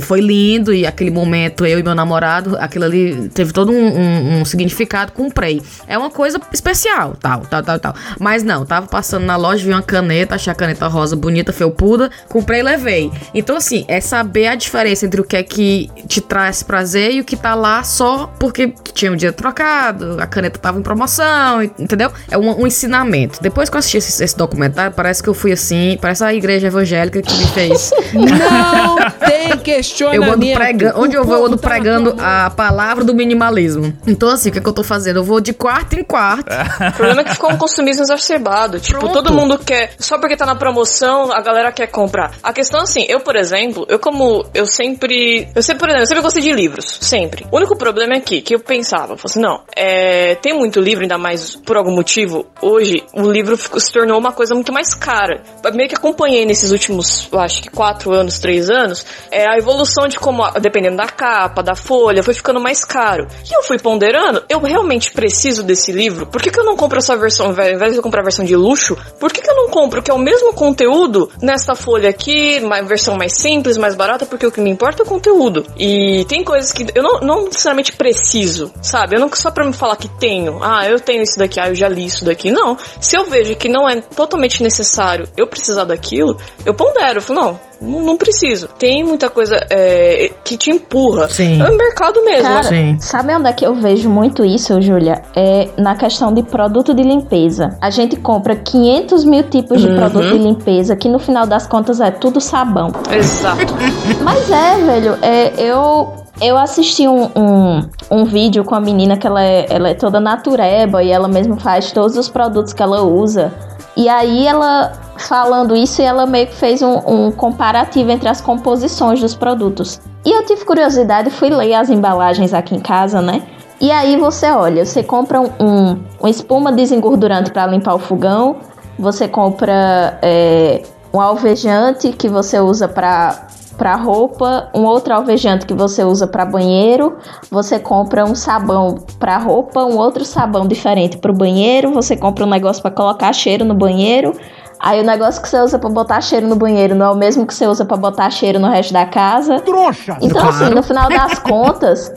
foi lindo, e aquele momento, eu e meu namorado, aquilo ali teve todo um, um- um significado, comprei. É uma coisa especial, tal, tal, tal, tal. Mas não, tava passando na loja, vi uma caneta, achei a caneta rosa bonita, felpuda, comprei e levei. Então, assim, é saber a diferença entre o que é que te traz prazer e o que tá lá só porque tinha um dia trocado, a caneta tava em promoção, entendeu? É um, um ensinamento. Depois que eu assisti esse, esse documentário, parece que eu fui assim, parece a igreja evangélica que me fez. Não tem Eu questionamento. ando pregando, onde O eu vou, eu ando tá pregando a palavra do minimalismo. Então, assim, o que, é que eu tô fazendo? Eu vou de quarto em quarto. O problema é que ficou um consumismo exacerbado. Tipo, Pronto. todo mundo mundo quer, só porque tá na promoção, a galera quer comprar. A questão assim, eu, por exemplo, eu como eu sempre, eu sempre, por exemplo, eu sempre gostei de livros, sempre. O único problema é que, que eu pensava, eu assim, não, é, tem muito livro, ainda mais por algum motivo, hoje o livro se tornou uma coisa muito mais cara. Meio que acompanhei nesses últimos, acho que quatro anos, três anos, é a evolução de como, dependendo da capa, da folha, foi ficando mais caro. E eu fui ponderando, eu realmente preciso desse livro? Por que, que eu não compro essa versão, ao invés de eu comprar a versão de luxo, por que, que eu não compro que é o mesmo conteúdo nesta folha aqui, uma versão mais simples, mais barata, porque o que me importa é o conteúdo. E tem coisas que eu não, não necessariamente preciso, sabe? Eu não só pra me falar que tenho, ah, eu tenho isso daqui, ah, eu já li isso daqui. Não. Se eu vejo que não é totalmente necessário eu precisar daquilo, eu pondero, eu falo, não, não, não preciso. Tem muita coisa é, que te empurra. Sim. É o mercado mesmo. Cara, sabe onde é que eu vejo muito isso, Júlia? É na questão de produto de limpeza. A gente compra 500 mil tipos de Uhum. produto de limpeza, que no final das contas é tudo sabão. Exato. Mas é, velho, é, eu, eu assisti um, um, um vídeo com a menina que ela é, ela é toda natureba e ela mesmo faz todos os produtos que ela usa. E aí ela falando isso, ela meio que fez um, um comparativo entre as composições dos produtos. E eu tive curiosidade, fui ler as embalagens aqui em casa, né? E aí você olha, você compra um, um, uma espuma desengordurante para limpar o fogão, você compra é, um alvejante que você usa para para roupa, um outro alvejante que você usa para banheiro, você compra um sabão para roupa, um outro sabão diferente para o banheiro, você compra um negócio para colocar cheiro no banheiro. Aí o negócio que você usa pra botar cheiro no banheiro não é o mesmo que você usa pra botar cheiro no resto da casa. Trouxa! Então, assim, Claro. no final das contas,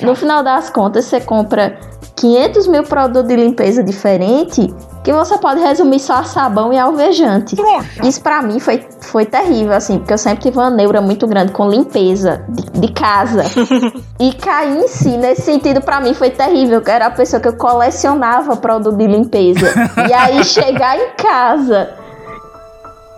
no final das contas, você compra 500 mil produtos de limpeza diferente que você pode resumir só a sabão e alvejante. Isso pra mim foi, foi terrível, assim, porque eu sempre tive uma neura muito grande com limpeza de, de casa. e cair em si, nesse sentido, pra mim foi terrível. que era a pessoa que eu colecionava produto de limpeza. e aí chegar em casa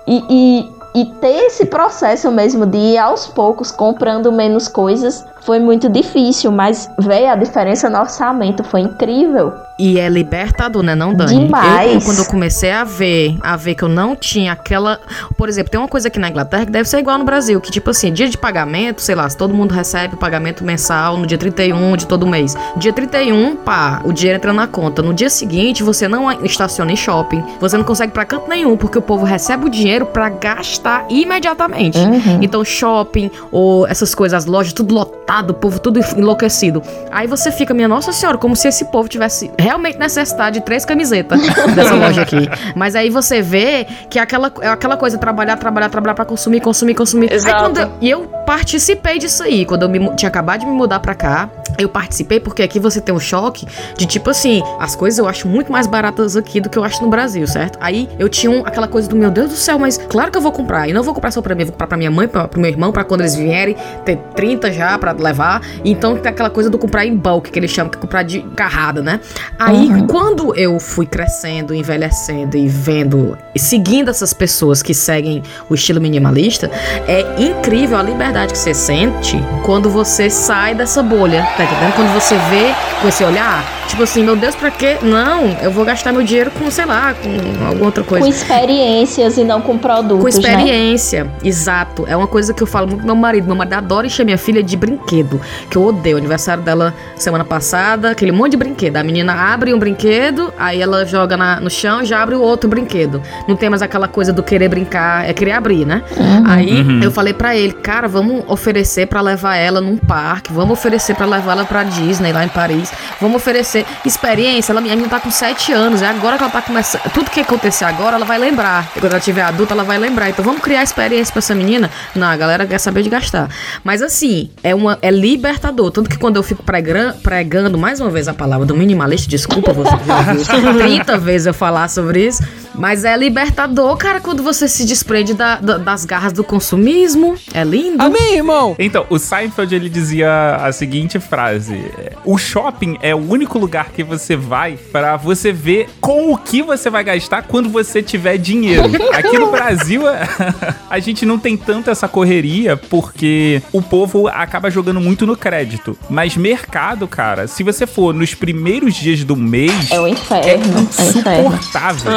e, e, e ter esse processo mesmo de ir aos poucos comprando menos coisas foi muito difícil, mas veio a diferença no orçamento, foi incrível. E é libertador, né, não, Dani? Demais. Eu, quando eu comecei a ver, a ver que eu não tinha aquela. Por exemplo, tem uma coisa aqui na Inglaterra que deve ser igual no Brasil, que tipo assim, dia de pagamento, sei lá, se todo mundo recebe o pagamento mensal no dia 31 de todo mês. Dia 31, pá, o dinheiro entra na conta. No dia seguinte, você não estaciona em shopping, você não consegue ir pra canto nenhum, porque o povo recebe o dinheiro pra gastar imediatamente. Uhum. Então, shopping ou essas coisas, as lojas, tudo lotado, o povo tudo enlouquecido. Aí você fica, minha nossa senhora, como se esse povo tivesse realmente necessidade de três camisetas dessa loja aqui. Mas aí você vê que é aquela, é aquela coisa, trabalhar, trabalhar, trabalhar pra consumir, consumir, consumir. Aí Exato. quando eu, e eu participei disso aí, quando eu me tinha acabado de me mudar pra cá, eu participei porque aqui você tem um choque de tipo assim, as coisas eu acho muito mais baratas aqui do que eu acho no Brasil, certo? Aí eu tinha um- aquela coisa do meu Deus do céu, mas claro que eu vou comprar. E não vou comprar só pra mim, vou comprar pra minha mãe, pra, pro meu irmão, pra quando eles vierem, ter 30 já pra levar. Então tem aquela coisa do comprar em bulk, que eles chamam, que é comprar de carrada, né? Aí quando eu fui crescendo, envelhecendo e vendo, e seguindo essas pessoas que seguem o estilo minimalista, é incrível a liberdade que você sente quando você sai dessa bolha, tá entendendo? Quando você vê com esse olhar, tipo assim, meu Deus, pra quê? Não, eu vou gastar meu dinheiro com, sei lá, com alguma outra coisa. Com experiências e não com produtos, Com né? experiência, exato. É uma coisa que eu falo muito pro meu marido. Meu marido adora encher minha filha de brinquedo, que eu odeio. O aniversário dela semana passada, aquele monte de brinquedo. A menina abre um brinquedo, aí ela joga na- no chão e já abre o outro brinquedo. Não tem mais aquela coisa do querer brincar, é querer abrir, né? Aí Uhum. eu falei pra ele, cara, vamos oferecer pra levar ela num parque, vamos oferecer pra levar ela pra Disney lá em Paris, vamos oferecer experiência. Ela, a menina tá com 7 anos, é agora que ela tá começando. Tudo que acontecer agora, ela vai lembrar. E quando ela tiver adulta, ela vai lembrar. Então vamos criar experiência pra essa menina? Não, a galera quer saber de gastar. Mas assim, é, uma, é libertador. Tanto que quando eu fico pregra- pregando, mais uma vez a palavra do minimalista, desculpa você que já ouviu 30 vezes eu falar sobre isso, mas é libertador, cara, quando você se desprende da- da- das garras do consumismo. É lindo. Amém, irmão! Então, o Seinfeld ele dizia a seguinte frase: O shopping é o único lugar que você vai pra você ver com o que você vai gastar quando você tiver dinheiro. Aqui no Brasil, a gente não tem tanto essa correria porque o povo acaba jogando muito no crédito. Mas mercado, cara, se você for nos primeiros dias do mês. É o inferno. É É o inferno. insuportável.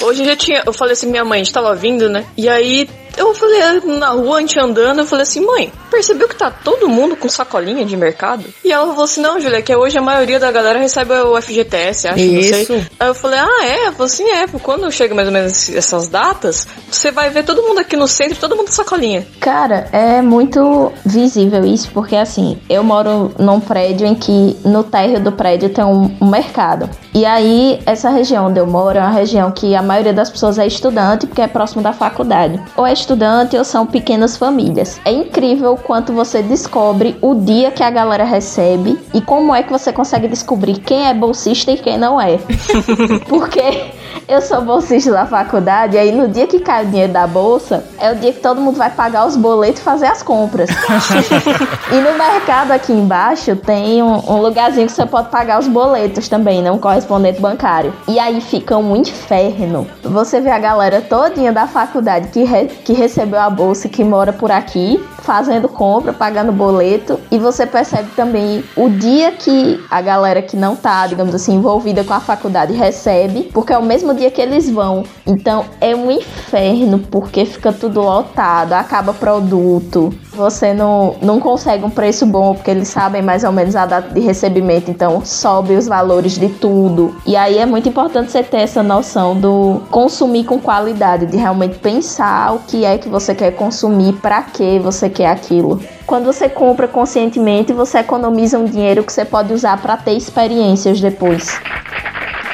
Hoje já tinha. Eu falei assim, minha mãe, a gente tava vindo, né? E aí eu falei, na rua, a gente andando, eu falei assim, mãe, percebeu que tá todo mundo com sacolinha de mercado? E ela falou assim, não, Julia, que hoje a maioria da galera recebe o FGTS, acho, não Isso. sei. Aí eu falei, ah, é? Ela falou assim, é, quando chega mais ou menos essas datas, você vai ver todo mundo aqui no centro, todo mundo com sacolinha. Cara, é muito visível isso, porque assim, eu moro num prédio em que no térreo do prédio tem um, um mercado. E aí, essa região onde eu moro é uma região que a maioria das pessoas é estudante, porque é próximo da faculdade. Ou é estudante ou são pequenas famílias. É incrível quanto você descobre o dia que a galera recebe e como é que você consegue descobrir quem é bolsista e quem não é. porque eu sou bolsista da faculdade, aí no dia que cai o dinheiro da bolsa, é o dia que todo mundo vai pagar os boletos e fazer as compras. e no mercado aqui embaixo tem um, um lugarzinho que você pode pagar os boletos também, né? Um correspondente bancário. E aí fica um inferno. Você vê a galera todinha da faculdade que, re- que recebeu a bolsa e que mora por aqui, fazendo compra, pagando boleto. E você percebe também o dia que a galera que não tá, digamos assim, envolvida com a faculdade recebe, porque é o mesmo dia que eles vão. Então é um inferno, porque fica tudo lotado, acaba produto. Você não, não consegue um preço bom, porque eles sabem mais ou menos a data de recebimento, então sobe os valores de tudo. E aí é muito importante você ter essa noção do consumir com qualidade, de realmente pensar o que é que você quer consumir, para que você quer aquilo. Quando você compra conscientemente, você economiza um dinheiro que você pode usar para ter experiências depois.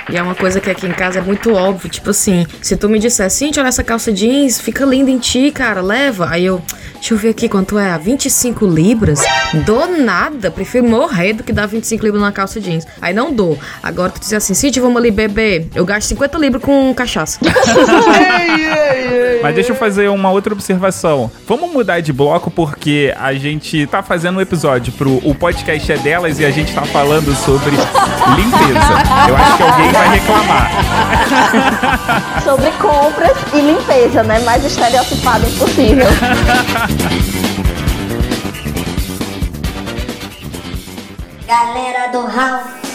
E é uma coisa que aqui em casa é muito óbvio, tipo assim, se tu me disser, Cintia, olha essa calça jeans, fica linda em ti, cara, leva. Aí eu, deixa eu ver aqui quanto é, 25 libras? Dou nada, prefiro morrer do que dar 25 libras numa calça jeans. Aí não dou. Agora tu diz assim, Cintia, vamos ali beber, eu gasto 50 libras com cachaça. Mas deixa eu fazer uma outra observação. Vamos mudar de bloco porque a gente tá fazendo um episódio pro o podcast é delas e a gente tá falando sobre limpeza. Eu acho que alguém vai reclamar. Sobre compras e limpeza, né? Mais estereotipado impossível. Galera do Hall.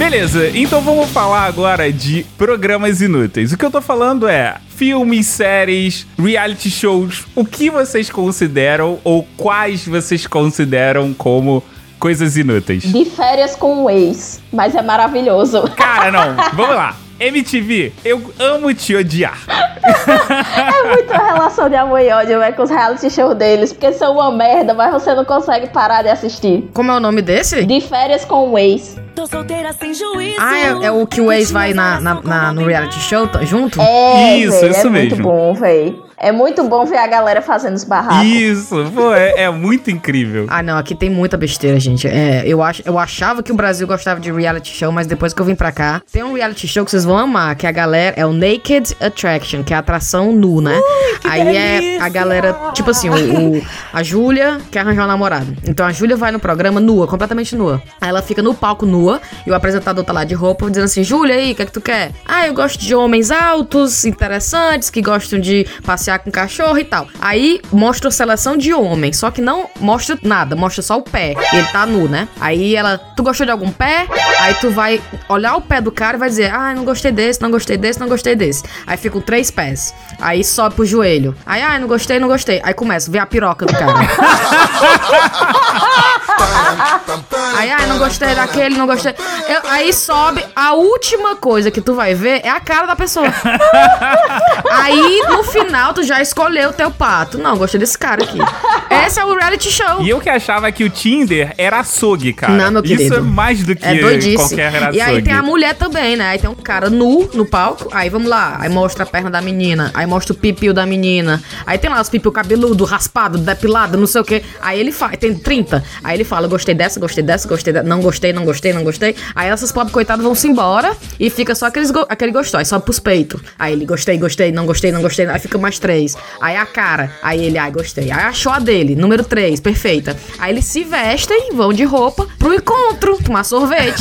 Beleza, então vamos falar agora de programas inúteis. O que eu tô falando é filmes, séries, reality shows. O que vocês consideram ou quais vocês consideram como coisas inúteis? De férias com o ex, mas é maravilhoso. Cara, não. Vamos lá. MTV, eu amo te odiar. É muito a relação de amor e ódio, né, com os reality shows deles, porque são uma merda, mas você não consegue parar de assistir. Como é o nome desse? De férias com o ex. Tô solteira sem juízo. Ah, é, é o que o ex vai na, na- na- no reality show tá, junto? É, Isso, véi, isso é muito mesmo. bom, véi. É muito bom ver a galera fazendo os barracos. Isso, pô, é, é muito incrível. Ah, não, aqui tem muita besteira, gente. É, eu, ach, eu achava que o Brasil gostava de reality show, mas depois que eu vim pra cá, tem um reality show que vocês vão amar, que a galera é o Naked Attraction, que é a atração nu, né? Aí é a galera, tipo assim, o, o- a Júlia quer arranjar um namorado. Então a Júlia vai no programa nua, completamente nua. Aí ela fica no palco nua e o apresentador tá lá de roupa dizendo assim: Júlia, aí, o que é que tu quer? Ah, eu gosto de homens altos, interessantes, que gostam de passear com cachorro e tal. Aí mostra a seleção de homens, só que não mostra nada, mostra só o pé. E ele tá nu, né? Aí ela, tu gostou de algum pé? Aí tu vai olhar o pé do cara e vai dizer: Ah, não gostei desse, não gostei desse, não gostei desse. Aí ficam três pés. Aí sobe pro joelho. Aí, ah, não gostei, não gostei. Aí começa, vê a piroca do cara. Aí, ai, não gostei daquele, não gostei. Eu- aí sobe, a última coisa que tu vai ver é a cara da pessoa. aí, no final, tu já escolheu o teu pato. Não, gostei desse cara aqui. Esse é o reality show. E eu que achava que o Tinder era açougue, cara. Não, meu querido. Isso é mais do que É doidice. qualquer açougue. E aí tem a mulher também, né? Aí tem um cara nu no palco. Aí vamos lá. Aí mostra a perna da menina. Aí mostra o pipiu da menina. Aí tem lá os pipiu cabeludo, raspado, depilado, não sei o quê. Aí ele faz. Tem 30. Aí ele fala: gostei dessa, gostei dessa, gostei dessa. Não gostei, não gostei, não gostei. Aí essas pobres coitadas vão se embora. E fica só aqueles go- aquele gostou. Aí sobe pros peitos. Aí ele gostei, gostei, não gostei, não gostei. Aí fica mais três. Aí a cara. Aí ele, ai, gostei. Aí achou a dele, número 3, perfeita. Aí eles se vestem, vão de roupa pro encontro, tomar sorvete.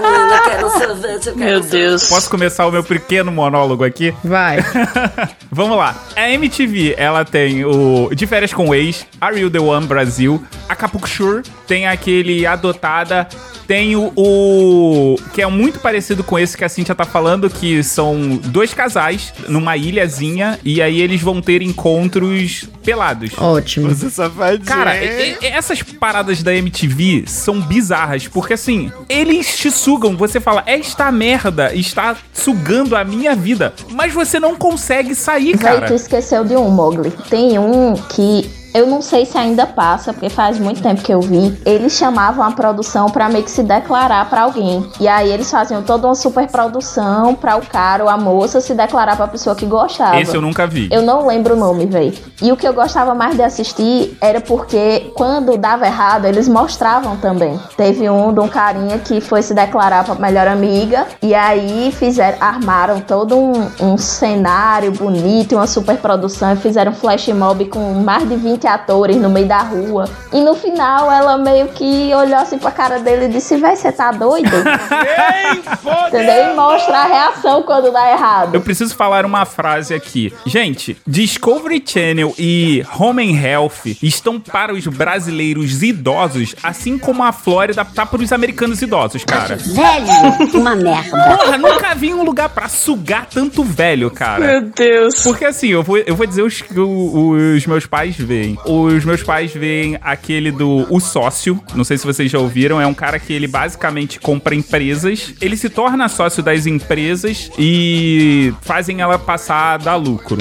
Não, eu quero sorvete, eu quero Meu Deus. Posso começar o meu pequeno monólogo aqui? Vai. Vamos lá. A MTV, ela tem o De Férias com o Ex, Are You The One Brasil, Acapulco Shore, tem aquele Adotada, tem o, o- que é muito parecido com esse que a Cintia tá falando, que são dois casais numa ilhazinha e aí eles vão ter encontros pelados. Ótimo. Você safadinho. Cara, e- e- essas paradas da MTV são bizarras, porque assim, eles te sugam, você fala, esta merda está sugando a minha vida, mas você não consegue sair, tu cara. esqueceu de um, Mogli. Tem um que eu não sei se ainda passa, porque faz muito tempo que eu vi. Eles chamavam a produção pra meio que se declarar pra alguém. E aí eles faziam toda uma super produção pra o cara ou a moça se declarar pra pessoa que gostava. Esse eu nunca vi. Eu não lembro o nome, véi. E o que eu gostava mais de assistir era porque quando dava errado, eles mostravam também. Teve um de um carinha que foi se declarar pra melhor amiga. E aí fizeram, armaram todo um, um cenário bonito, uma super produção. E fizeram um flash mob com mais de 20 atores no meio da rua. E no final ela meio que olhou assim pra cara dele e disse: Véi, você tá doido? Entendeu? E mostra a reação quando dá errado. Eu preciso falar uma frase aqui. Gente, Discovery Channel e Home and Health estão para os brasileiros idosos, assim como a Flórida tá para os americanos idosos, cara. Velho, uma merda. Porra, nunca vi um lugar pra sugar tanto velho, cara. Meu Deus. Porque assim, eu vou, eu vou dizer os que os meus pais veem. Os meus pais veem aquele do O Sócio. Não sei se vocês já ouviram. É um cara que ele basicamente compra empresas. Ele se torna sócio das empresas e fazem ela passar a dar lucro.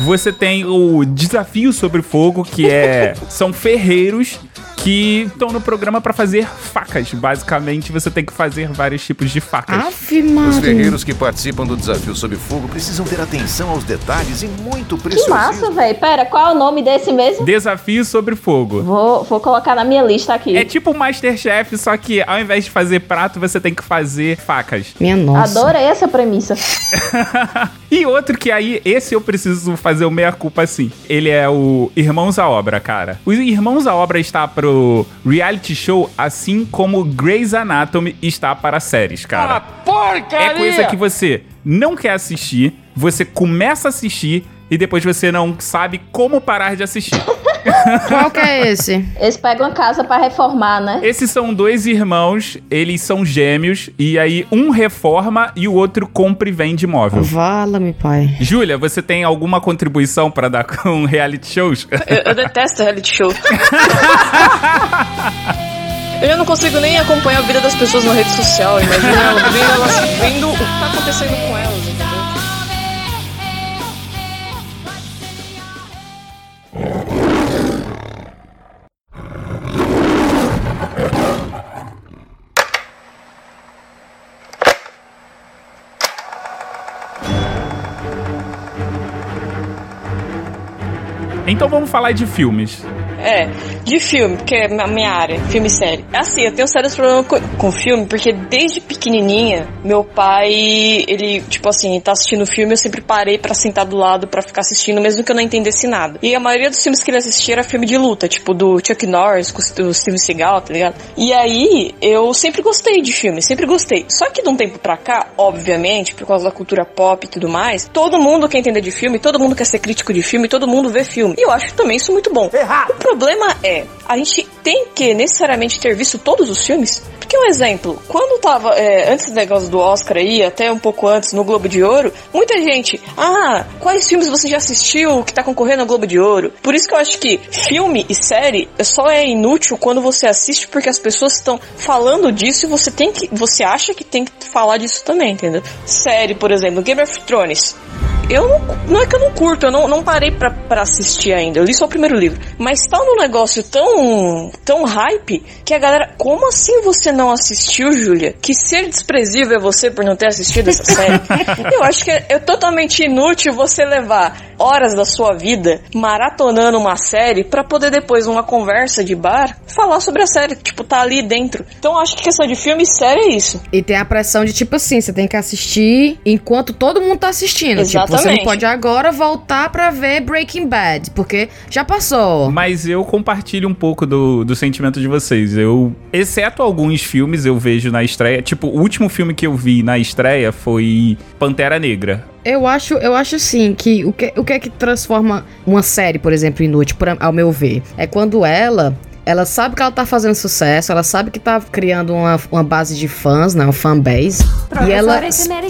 Você tem o Desafio sobre Fogo, que é. são ferreiros que estão no programa pra fazer facas. Basicamente, você tem que fazer vários tipos de facas. Ave Os Maria. ferreiros que participam do desafio sob fogo precisam ter atenção aos detalhes e muito Que preciosismo. massa, véi. Pera, qual é o nome desse mesmo? Desafio sobre Fogo. Vou, vou colocar na minha lista aqui. É tipo o Masterchef, só que ao invés de fazer prato, você tem que fazer facas. Minha nossa. Adorei essa premissa. E outro que aí, esse eu preciso fazer o meia-culpa assim. Ele é o Irmãos à Obra, cara. O Irmãos à Obra está pro reality show, assim como Grey's Anatomy está para séries, cara. Porcaria! É coisa que você não quer assistir, você começa a assistir e depois você não sabe como parar de assistir. Qual que é esse? Eles pegam a casa pra reformar, né? Esses são dois irmãos, eles são gêmeos, e aí um reforma e o outro compra e vende imóvel. Vala-me, pai. Júlia, você tem alguma contribuição pra dar com reality shows? Eu, eu detesto reality show. Eu já não consigo nem acompanhar a vida das pessoas na rede social. Imagina ela vendo, elas, vendo o que tá acontecendo com elas, então vamos falar de filmes. É, de filme, que é a minha área, filme e série. Assim, eu tenho sérios problemas com, com filme, porque desde pequenininha, meu pai, ele, tipo assim, tá assistindo filme, eu sempre parei pra sentar do lado pra ficar assistindo, mesmo que eu não entendesse nada. E a maioria dos filmes que ele assistia era filme de luta, tipo do Chuck Norris, com o Steven Seagal, tá ligado? E aí, eu sempre gostei de filme, sempre gostei. Só que de um tempo pra cá, obviamente, por causa da cultura pop e tudo mais, todo mundo quer entender de filme, todo mundo quer ser crítico de filme, todo mundo vê filme. E eu acho também isso muito bom. O problema é, a gente tem que necessariamente ter visto todos os filmes? Porque um exemplo, quando tava, é, antes do negócio do Oscar aí, até um pouco antes, no Globo de Ouro, muita gente, ah, quais filmes você já assistiu que tá concorrendo ao Globo de Ouro? Por isso que eu acho que filme e série só é inútil quando você assiste porque as pessoas estão falando disso e você tem que, você acha que tem que falar disso também, entendeu? Série, por exemplo, Game of Thrones. Eu não, não é que eu não curto, eu não, não parei pra, pra assistir ainda. Eu li só o primeiro livro. Mas tá num negócio tão, tão hype que a galera. Como assim você não assistiu, Júlia? Que ser desprezível é você por não ter assistido essa série? eu acho que é, é totalmente inútil você levar horas da sua vida maratonando uma série pra poder depois, numa conversa de bar, falar sobre a série. Tipo, tá ali dentro. Então eu acho que questão de filme e série é isso. E tem a pressão de tipo assim, você tem que assistir enquanto todo mundo tá assistindo. Tipo, você não Exatamente. pode agora voltar pra ver Breaking Bad, porque já passou. Mas eu compartilho um pouco do, do sentimento de vocês. Eu, exceto alguns filmes, eu vejo na estreia. Tipo, o último filme que eu vi na estreia foi Pantera Negra. Eu acho, eu acho sim que o que, o que é que transforma uma série, por exemplo, inútil, pra- ao meu ver, é quando ela ela sabe que ela tá fazendo sucesso, ela sabe que tá criando uma, uma base de fãs, né? Uma fanbase. E ela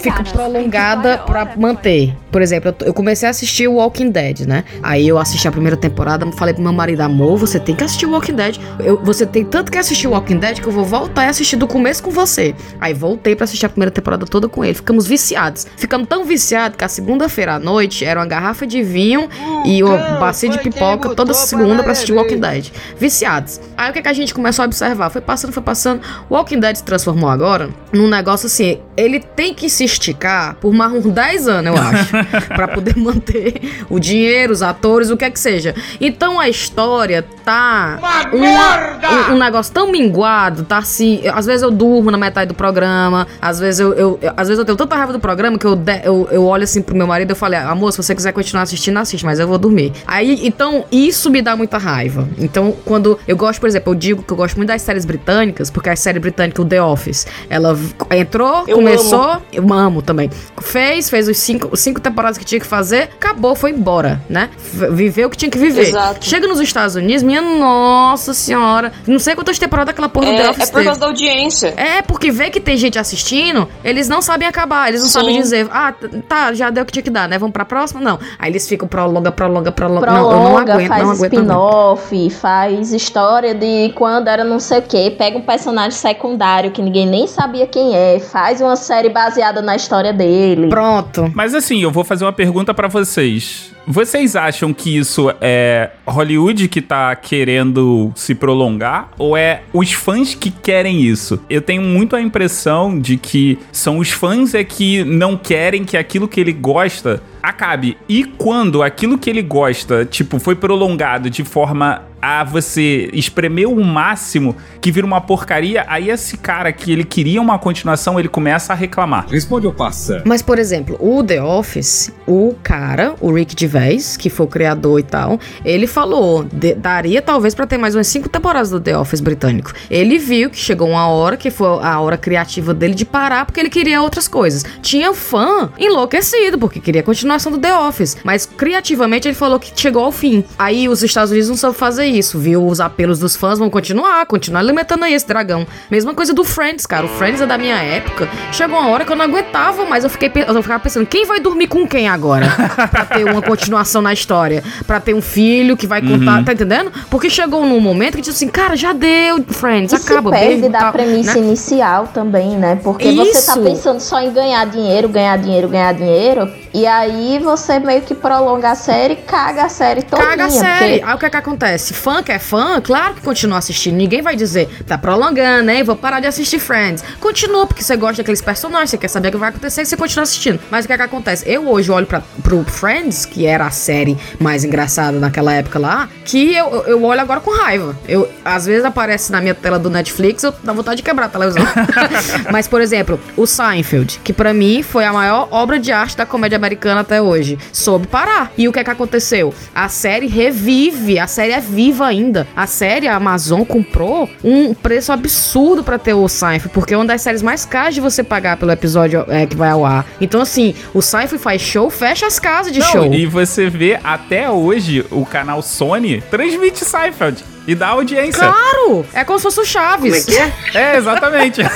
fica prolongada pra manter. Por exemplo, eu, eu comecei a assistir o Walking Dead, né? Aí eu assisti a primeira temporada, falei pro meu marido, amor, você tem que assistir o Walking Dead. Eu- você tem tanto que assistir o Walking Dead que eu vou voltar e assistir do começo com você. Aí voltei pra assistir a primeira temporada toda com ele. Ficamos viciados. Ficamos tão viciados que a segunda-feira à noite era uma garrafa de vinho e uma bacia de pipoca toda segunda pra assistir o Walking Dead. Viciados. Aí o que, que a gente começou a observar? Foi passando, foi passando. O Walking Dead se transformou agora num negócio assim. Ele tem que se esticar por mais uns 10 anos, eu acho. pra poder manter o dinheiro, os atores, o que é que seja. Então a história tá uma- um, um negócio tão minguado, tá assim. Às vezes eu durmo na metade do programa, às vezes eu, eu- eu- às vezes eu tenho tanta raiva do programa que eu, de- eu, eu olho assim pro meu marido e eu falo, amor, se você quiser continuar assistindo, assiste, mas eu vou dormir. Aí, então, isso me dá muita raiva. Então, quando eu gosto, por exemplo, eu digo que eu gosto muito das séries britânicas, porque a série britânica, o The Office, ela entrou, Eu começou, amo. eu amo também. Fez, fez os cinco, cinco temporadas que tinha que fazer, acabou, foi embora, né? Viveu o que tinha que viver. Exato. Chega nos Estados Unidos, minha nossa senhora, não sei quantas temporadas aquela porra do The É, Office é por teve. causa da audiência. É, porque vê que tem gente assistindo, eles não sabem acabar, eles não Sim. sabem dizer, ah, tá, já deu o que tinha que dar, né? Vamos pra próxima? Não. Aí eles ficam prolonga, prolonga, prolonga. não, eu não Prolonga, aguento, faz não aguento. não aguento. spin-off, faz história de quando era não sei o que, pega um personagem secundário que ninguém nem sabia quem é, faz uma série baseada na história dele. Pronto. Mas assim, eu vou fazer uma pergunta pra vocês. Vocês acham que isso é Hollywood que tá querendo se prolongar ou é os fãs que querem isso? Eu tenho muito a impressão de que são os fãs é que não querem que aquilo que ele gosta acabe. E quando aquilo que ele gosta, tipo, foi prolongado de forma a você espremer o máximo que vira uma porcaria, aí esse cara que ele queria uma continuação, ele começa a reclamar. Responde ou passa? Mas, por exemplo, o The Office, o cara, o Rick Gervais, que foi o criador e tal, ele falou, de- daria talvez pra ter mais umas cinco temporadas do The Office britânico. Ele viu que chegou uma hora, que foi a hora criativa dele de parar, porque ele queria outras coisas. Tinha fã enlouquecido, porque queria a continuação do The Office. Mas, criativamente, ele falou que chegou ao fim. Aí, os Estados Unidos não sabem fazer isso, viu? Os apelos dos fãs vão continuar, continuar alimentando aí esse dragão. Mesma coisa do Friends, cara. O Friends é da minha época. Chegou uma hora que eu não aguentava, mas eu fiquei eu ficava pensando, quem vai dormir com quem agora? pra ter uma continuação na história. Pra ter um filho que vai contar, Uhum. tá entendendo? Porque chegou num momento que disse assim, cara, já deu, Friends, E acaba, se perde beijo, da tá, premissa né? inicial também, né? Porque você tá Isso. pensando só em ganhar dinheiro, ganhar dinheiro, ganhar dinheiro. E aí você meio que prolonga a série, caga a série toda. Caga a série. Aí o que é que acontece? Fã que é fã, claro que continua assistindo. Ninguém vai dizer, tá prolongando, hein? Vou parar de assistir Friends. Continua, porque você gosta daqueles personagens, você quer saber o que vai acontecer e você continua assistindo. Mas o que é que acontece? Eu hoje olho pra, pro Friends, que era a série mais engraçada naquela época lá, que eu, eu- olho agora com raiva. Eu, às vezes aparece na minha tela do Netflix, eu dá vontade de quebrar a televisão. Mas, por exemplo, o Seinfeld, que pra mim foi a maior obra de arte da comédia americana até hoje, soube parar. E o que é que aconteceu? A série revive, a série é viva ainda. A série, a Amazon comprou um preço absurdo pra ter o Seinfeld, porque é uma das séries mais caras de você pagar pelo episódio é, que vai ao ar. Então, assim, o Seinfeld faz show, fecha as casas de Não, show. E você vê até hoje o canal Sony transmite Seinfeld e dá audiência. Claro! É como se fosse o Chaves. Como é que é? É, exatamente.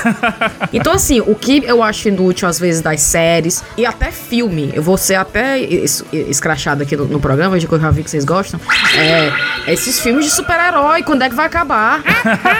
Então, assim, o que eu acho inútil às vezes das séries e até filme, eu vou ser até es- escrachado aqui no, no programa, de que eu já vi que vocês gostam, é esses filmes de super-herói, quando é que vai acabar?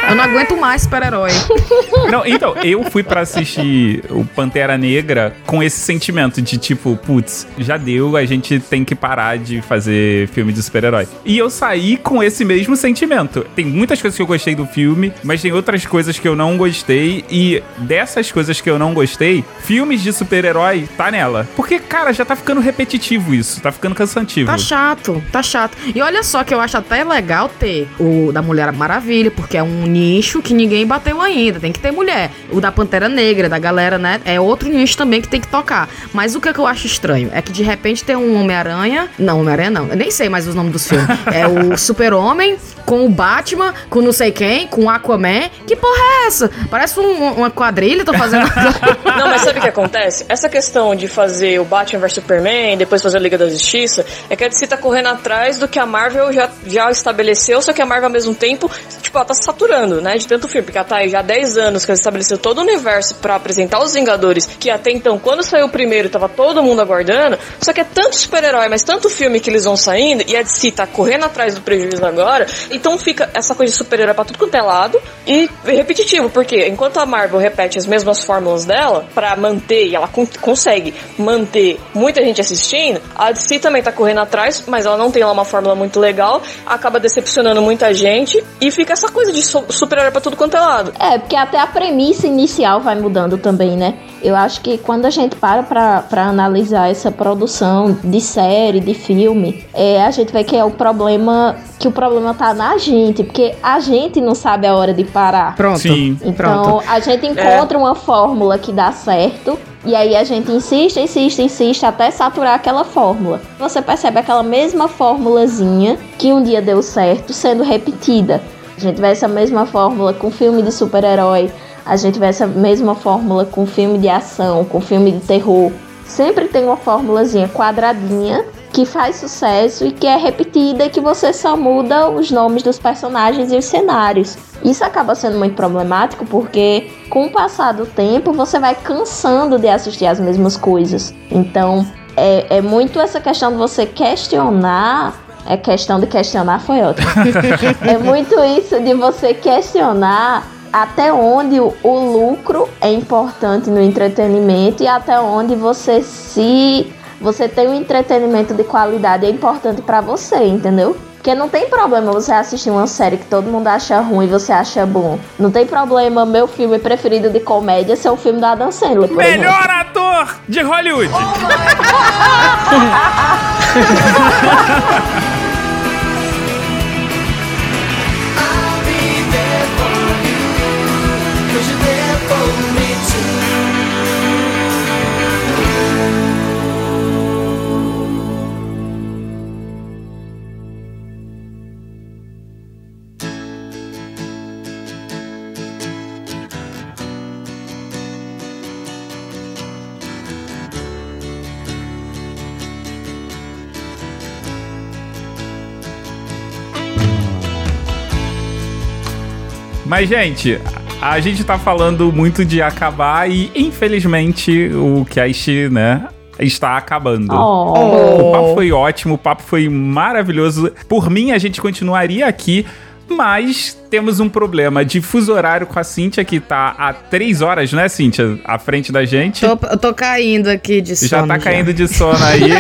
Eu não aguento mais super-herói. Não, então, eu fui pra assistir o Pantera Negra com esse sentimento de tipo, putz, já deu, a gente tem que parar de fazer filme de super-herói. E eu saí com esse mesmo sentimento. Tem muitas coisas que eu gostei do filme, mas tem outras coisas que eu não gostei. E dessas coisas que eu não gostei, filmes de super-herói tá nela. Porque, cara, já tá ficando repetitivo isso, tá ficando cansativo. Tá chato, tá chato. E olha só que eu acho até legal ter o da Mulher Maravilha, porque é um nicho que ninguém bateu ainda. Tem que ter mulher. O da Pantera Negra, da galera, né? É outro nicho também que tem que tocar. Mas o que, é que eu acho estranho é que de repente tem um Homem-Aranha. Não, Homem-Aranha não. Eu nem sei mais os nomes dos filmes. é o Super-Homem com o Batman, com não sei quem, com o Aquaman. Que porra é essa? Parece um- uma quadrilha, tô fazendo. Não, mas sabe o que acontece? Essa questão de fazer o Batman vs Superman, depois fazer a Liga da Justiça, é que a DC tá correndo atrás do que a Marvel já, já estabeleceu, só que a Marvel ao mesmo tempo, tipo, ela tá saturando, né, de tanto filme, porque ela tá aí já há 10 anos que ela estabeleceu todo o universo pra apresentar os Vingadores, que até então, quando saiu o primeiro, tava todo mundo aguardando, só que é tanto super-herói, mas tanto filme que eles vão saindo, e a DC tá correndo atrás do prejuízo agora, então fica essa coisa de super-herói pra tudo quanto é lado, e repetitivo, porque enquanto a Marvel repete as mesmas fórmulas dela, pra manter, e ela con- consegue manter muita gente assistindo, a DC também tá correndo atrás, mas ela não tem lá uma fórmula muito legal, acaba decepcionando muita gente, e fica essa coisa de super-herói pra tudo quanto é lado. É, porque até a premissa inicial vai mudando também, né? Eu acho que quando a gente para pra analisar essa produção de série, de filme, é, a gente vê que é o problema, que o problema tá na gente, porque a gente não sabe a hora de parar. Pronto. Sim. Então, Pronto. a gente encontra uma fórmula que dá certo. E aí a gente insiste, insiste, insiste até saturar aquela fórmula. Você percebe aquela mesma formulazinha que um dia deu certo sendo repetida. A gente vê essa mesma fórmula com filme de super-herói. A gente vê essa mesma fórmula com filme de ação, com filme de terror. Sempre tem uma formulazinha quadradinha que faz sucesso e que é repetida e que você só muda os nomes dos personagens e os cenários. Isso acaba sendo muito problemático porque, com o passar do tempo, você vai cansando de assistir as mesmas coisas. Então, é, é muito essa questão de você questionar. É questão de questionar foi ótimo. é muito isso de você questionar até onde o, o lucro é importante no entretenimento e até onde você se você tem um entretenimento de qualidade é importante pra você, entendeu? Porque não tem problema você assistir uma série que todo mundo acha ruim e você acha bom. Não tem problema meu filme preferido de comédia ser o filme da Adam Sandler, por exemplo. Melhor ator de Hollywood. Mas, gente, a gente tá falando muito de acabar e, infelizmente, o cast, né? Está acabando. Oh. O papo foi ótimo, o papo foi maravilhoso. Por mim, a gente continuaria aqui, mas temos um problema de fuso horário com a Cíntia, que tá há três horas, né, Cíntia? À frente da gente. Tô, eu tô caindo aqui de sono. já tá caindo de sono aí.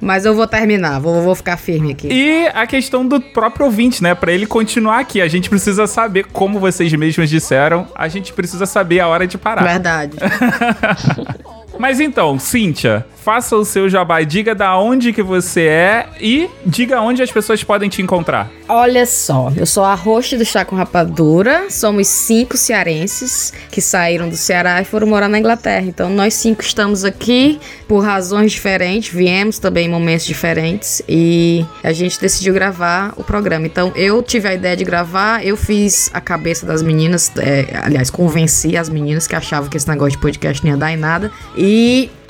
Mas eu vou terminar, vou, vou ficar firme aqui. E a questão do próprio ouvinte, né? Pra ele continuar aqui, a gente precisa saber, como vocês mesmos disseram, a gente precisa saber a hora de parar. Verdade. Mas então, Cíntia, faça o seu jabá, diga da onde que você é e diga onde as pessoas podem te encontrar. Olha só, eu sou a host do Chá com Rapadura. Somos cinco cearenses que saíram do Ceará e foram morar na Inglaterra. Então nós cinco estamos aqui por razões diferentes, viemos também em momentos diferentes e a gente decidiu gravar o programa. Então eu tive a ideia de gravar, eu fiz a cabeça das meninas, é, aliás, convenci as meninas que achavam que esse negócio de podcast não ia dar em nada. E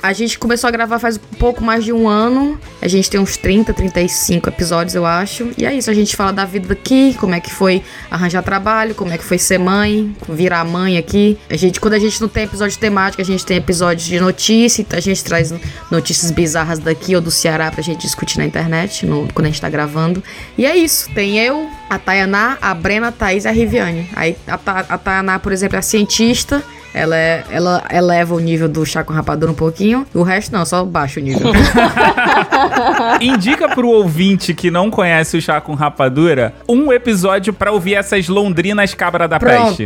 a gente começou a gravar faz um pouco mais de um ano. A gente tem uns 30, 35 episódios, eu acho. E é isso, a gente fala da vida aqui, como é que foi arranjar trabalho, como é que foi ser mãe, virar mãe aqui. A gente, quando a gente não tem episódio temático, a gente tem episódios de notícia, então a gente traz notícias bizarras daqui ou do Ceará pra gente discutir na internet, no- quando a gente tá gravando. E é isso, tem eu, a Tayaná, a Brena, a Thaís e a Riviane. Aí a, a Tayaná, por exemplo, é cientista. Ela, é, ela eleva o nível do chá com rapadura um pouquinho. O resto não, só baixa o nível. Indica pro ouvinte que não conhece o Chá com Rapadura um episódio pra ouvir essas londrinas cabra da peste.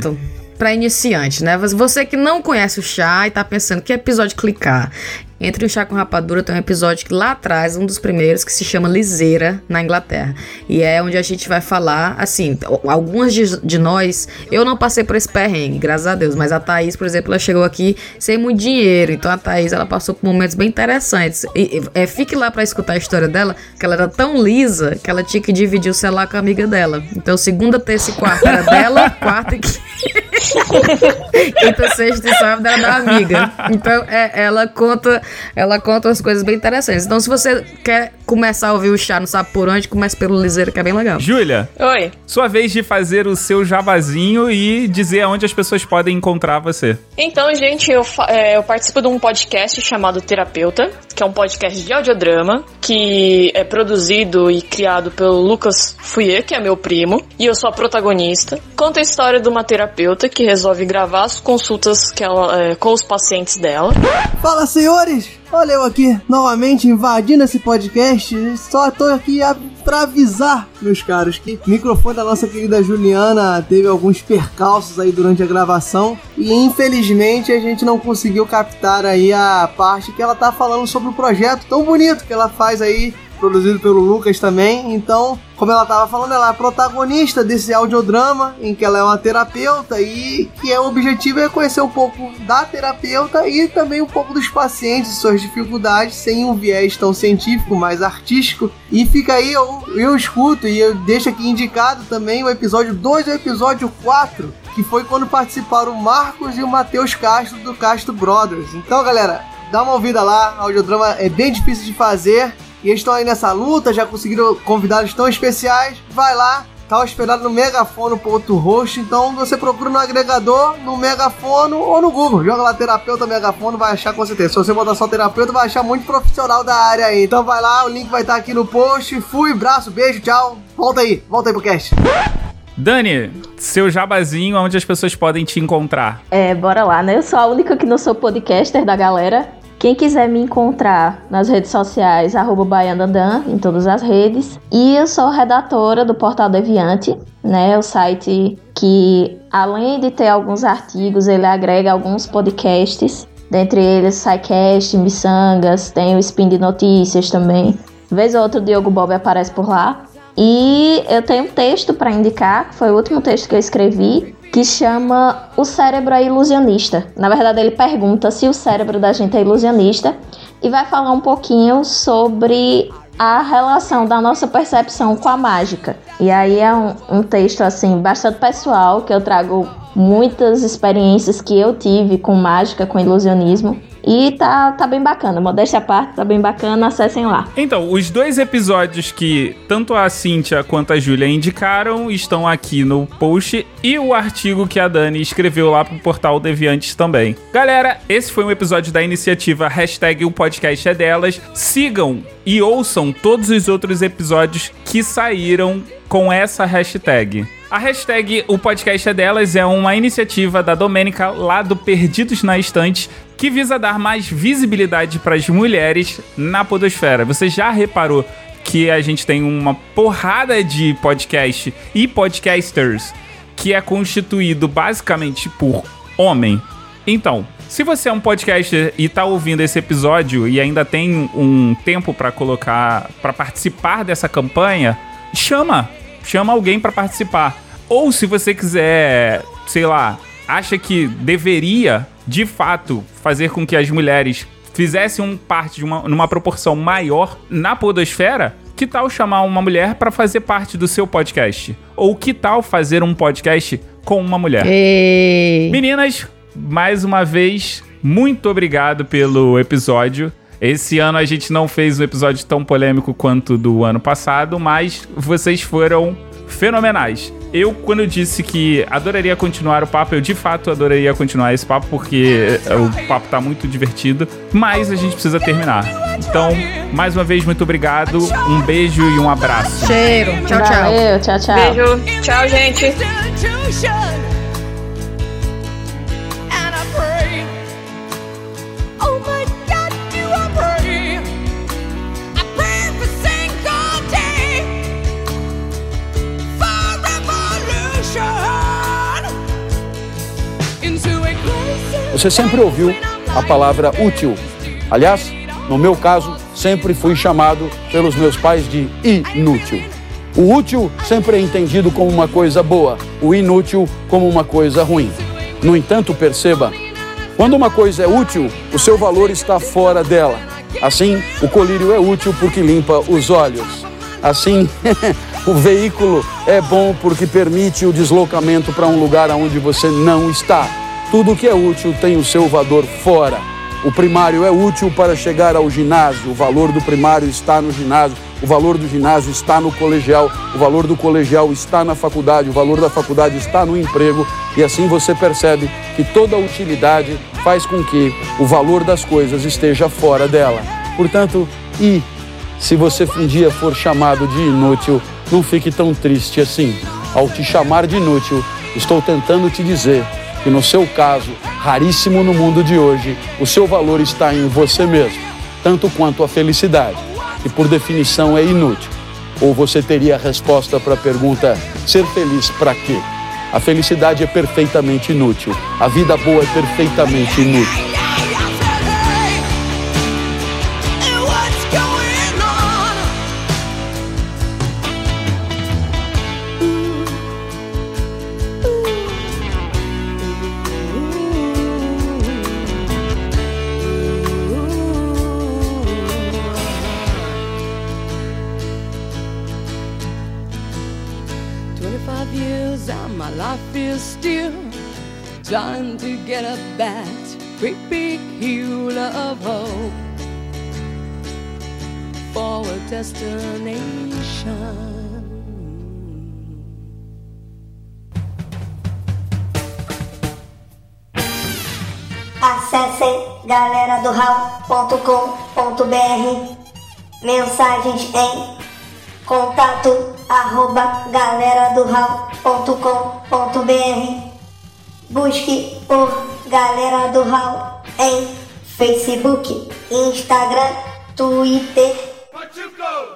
Pra iniciante, né? Você que não conhece o chá e tá pensando que episódio clicar. Entre o Chá com Rapadura tem um episódio que lá atrás, um dos primeiros, que se chama Liseira, na Inglaterra. E é onde a gente vai falar, assim, algumas de, de nós, eu não passei por esse perrengue, graças a Deus, mas a Thaís, por exemplo, ela chegou aqui sem muito dinheiro, então a Thaís, ela passou por momentos bem interessantes. E, é, fique lá para escutar a história dela, que ela era tão lisa que ela tinha que dividir o celular com a amiga dela. Então, segunda, terça e quarta era dela, quarta e quinta. Quinta, sexta e sábado era da amiga. Então, é, ela conta ela conta umas coisas bem interessantes. Então, se você quer começar a ouvir o chá, não sabe por onde, comece pelo Liseiro, que é bem legal. Júlia. Oi. Sua vez de fazer o seu jabazinho e dizer aonde as pessoas podem encontrar você. Então, gente, eu, é, eu participo de um podcast chamado Terapeuta, que é um podcast de audiodrama, que é produzido e criado pelo Lucas Fouier, que é meu primo, e eu sou a protagonista. Conta a história de uma terapeuta que resolve gravar as consultas que ela, é, com os pacientes dela. Fala, senhores! Olha eu aqui novamente invadindo esse podcast. Só tô aqui a, pra avisar, meus caros, que o microfone da nossa querida Juliana teve alguns percalços aí durante a gravação e infelizmente a gente não conseguiu captar aí a parte que ela tá falando sobre o projeto tão bonito que ela faz aí produzido pelo Lucas também. Então, como ela estava falando, ela é a protagonista desse audiodrama em que ela é uma terapeuta e que é, o objetivo é conhecer um pouco da terapeuta e também um pouco dos pacientes suas dificuldades sem um viés tão científico, mais artístico. E fica aí, eu, eu escuto e eu deixo aqui indicado também o episódio 2 e o episódio 4, que foi quando participaram o Marcos e o Matheus Castro do Castro Brothers. Então, galera, dá uma ouvida lá, audiodrama é bem difícil de fazer e eles estão aí nessa luta, já conseguiram convidados tão especiais. Vai lá, tá hospedado no megafono.host, então você procura no agregador, no megafono ou no Google. Joga lá terapeuta megafono, vai achar com certeza. Se você botar só terapeuta, vai achar muito profissional da área aí. Então vai lá, o link vai estar aqui no post. Fui, braço, beijo, tchau. Volta aí, volta aí pro cast. Dani, seu jabazinho, onde as pessoas podem te encontrar? É, bora lá, né? Eu sou a única que não sou podcaster da galera. Quem quiser me encontrar nas redes sociais, arroba Baiandandan, em todas as redes. E eu sou redatora do Portal Deviante, né? O site que, além de ter alguns artigos, ele agrega alguns podcasts. Dentre eles, SciCast, Missangas, tem o Spin de Notícias também. Vez ou outro, o Diogo Bob aparece por lá. E eu tenho um texto para indicar, que foi o último texto que eu escrevi, que chama O Cérebro é Ilusionista. Na verdade, ele pergunta se o cérebro da gente é ilusionista e vai falar um pouquinho sobre a relação da nossa percepção com a mágica. E aí é um, um texto assim bastante pessoal que eu trago muitas experiências que eu tive com mágica, com ilusionismo. E tá, tá bem bacana, modéstia à parte, tá bem bacana, acessem lá. Então, os dois episódios que tanto a Cíntia quanto a Júlia indicaram estão aqui no post e o artigo que a Dani escreveu lá pro portal Deviantes também. Galera, esse foi um episódio da iniciativa Hashtag o podcast é delas. Sigam e ouçam todos os outros episódios que saíram com essa hashtag. A hashtag O Podcast é Delas é uma iniciativa da Domênica lá do Perdidos na Estante que visa dar mais visibilidade para as mulheres na podosfera. Você já reparou que a gente tem uma porrada de podcast e podcasters que é constituído basicamente por homem? Então, se você é um podcaster e tá ouvindo esse episódio e ainda tem um tempo para colocar, para participar dessa campanha, chama, chama alguém para participar. Ou se você quiser, sei lá, acha que deveria, de fato, fazer com que as mulheres fizessem um parte de uma numa proporção maior na podosfera, que tal chamar uma mulher para fazer parte do seu podcast? Ou que tal fazer um podcast com uma mulher? Ei. Meninas, mais uma vez, muito obrigado pelo episódio. Esse ano a gente não fez um episódio tão polêmico quanto do ano passado, mas vocês foram fenomenais. Eu, quando eu disse que adoraria continuar o papo, eu de fato adoraria continuar esse papo, porque o papo tá muito divertido, mas a gente precisa terminar. Então, mais uma vez, muito obrigado, um beijo e um abraço. Cheiro. Tchau, tchau. Valeu, tchau, tchau. Beijo. Tchau, gente. Você sempre ouviu a palavra útil. Aliás, no meu caso, sempre fui chamado pelos meus pais de inútil. O útil sempre é entendido como uma coisa boa, o inútil como uma coisa ruim. No entanto, perceba, quando uma coisa é útil, o seu valor está fora dela. Assim, o colírio é útil porque limpa os olhos. Assim, o veículo é bom porque permite o deslocamento para um lugar onde você não está. Tudo que é útil tem o seu valor fora. O primário é útil para chegar ao ginásio, o valor do primário está no ginásio, o valor do ginásio está no colegial, o valor do colegial está na faculdade, o valor da faculdade está no emprego, e assim você percebe que toda utilidade faz com que o valor das coisas esteja fora dela. Portanto, e se você um dia for chamado de inútil, não fique tão triste assim. Ao te chamar de inútil, estou tentando te dizer que no seu caso, raríssimo no mundo de hoje, o seu valor está em você mesmo, tanto quanto a felicidade, que por definição é inútil. Ou você teria a resposta para a pergunta: ser feliz para quê? A felicidade é perfeitamente inútil. A vida boa é perfeitamente inútil. Destination. Acessem galera do Mensagens em contato arroba galera do Busque por Galera do Hall em Facebook, Instagram, Twitter Pachuco!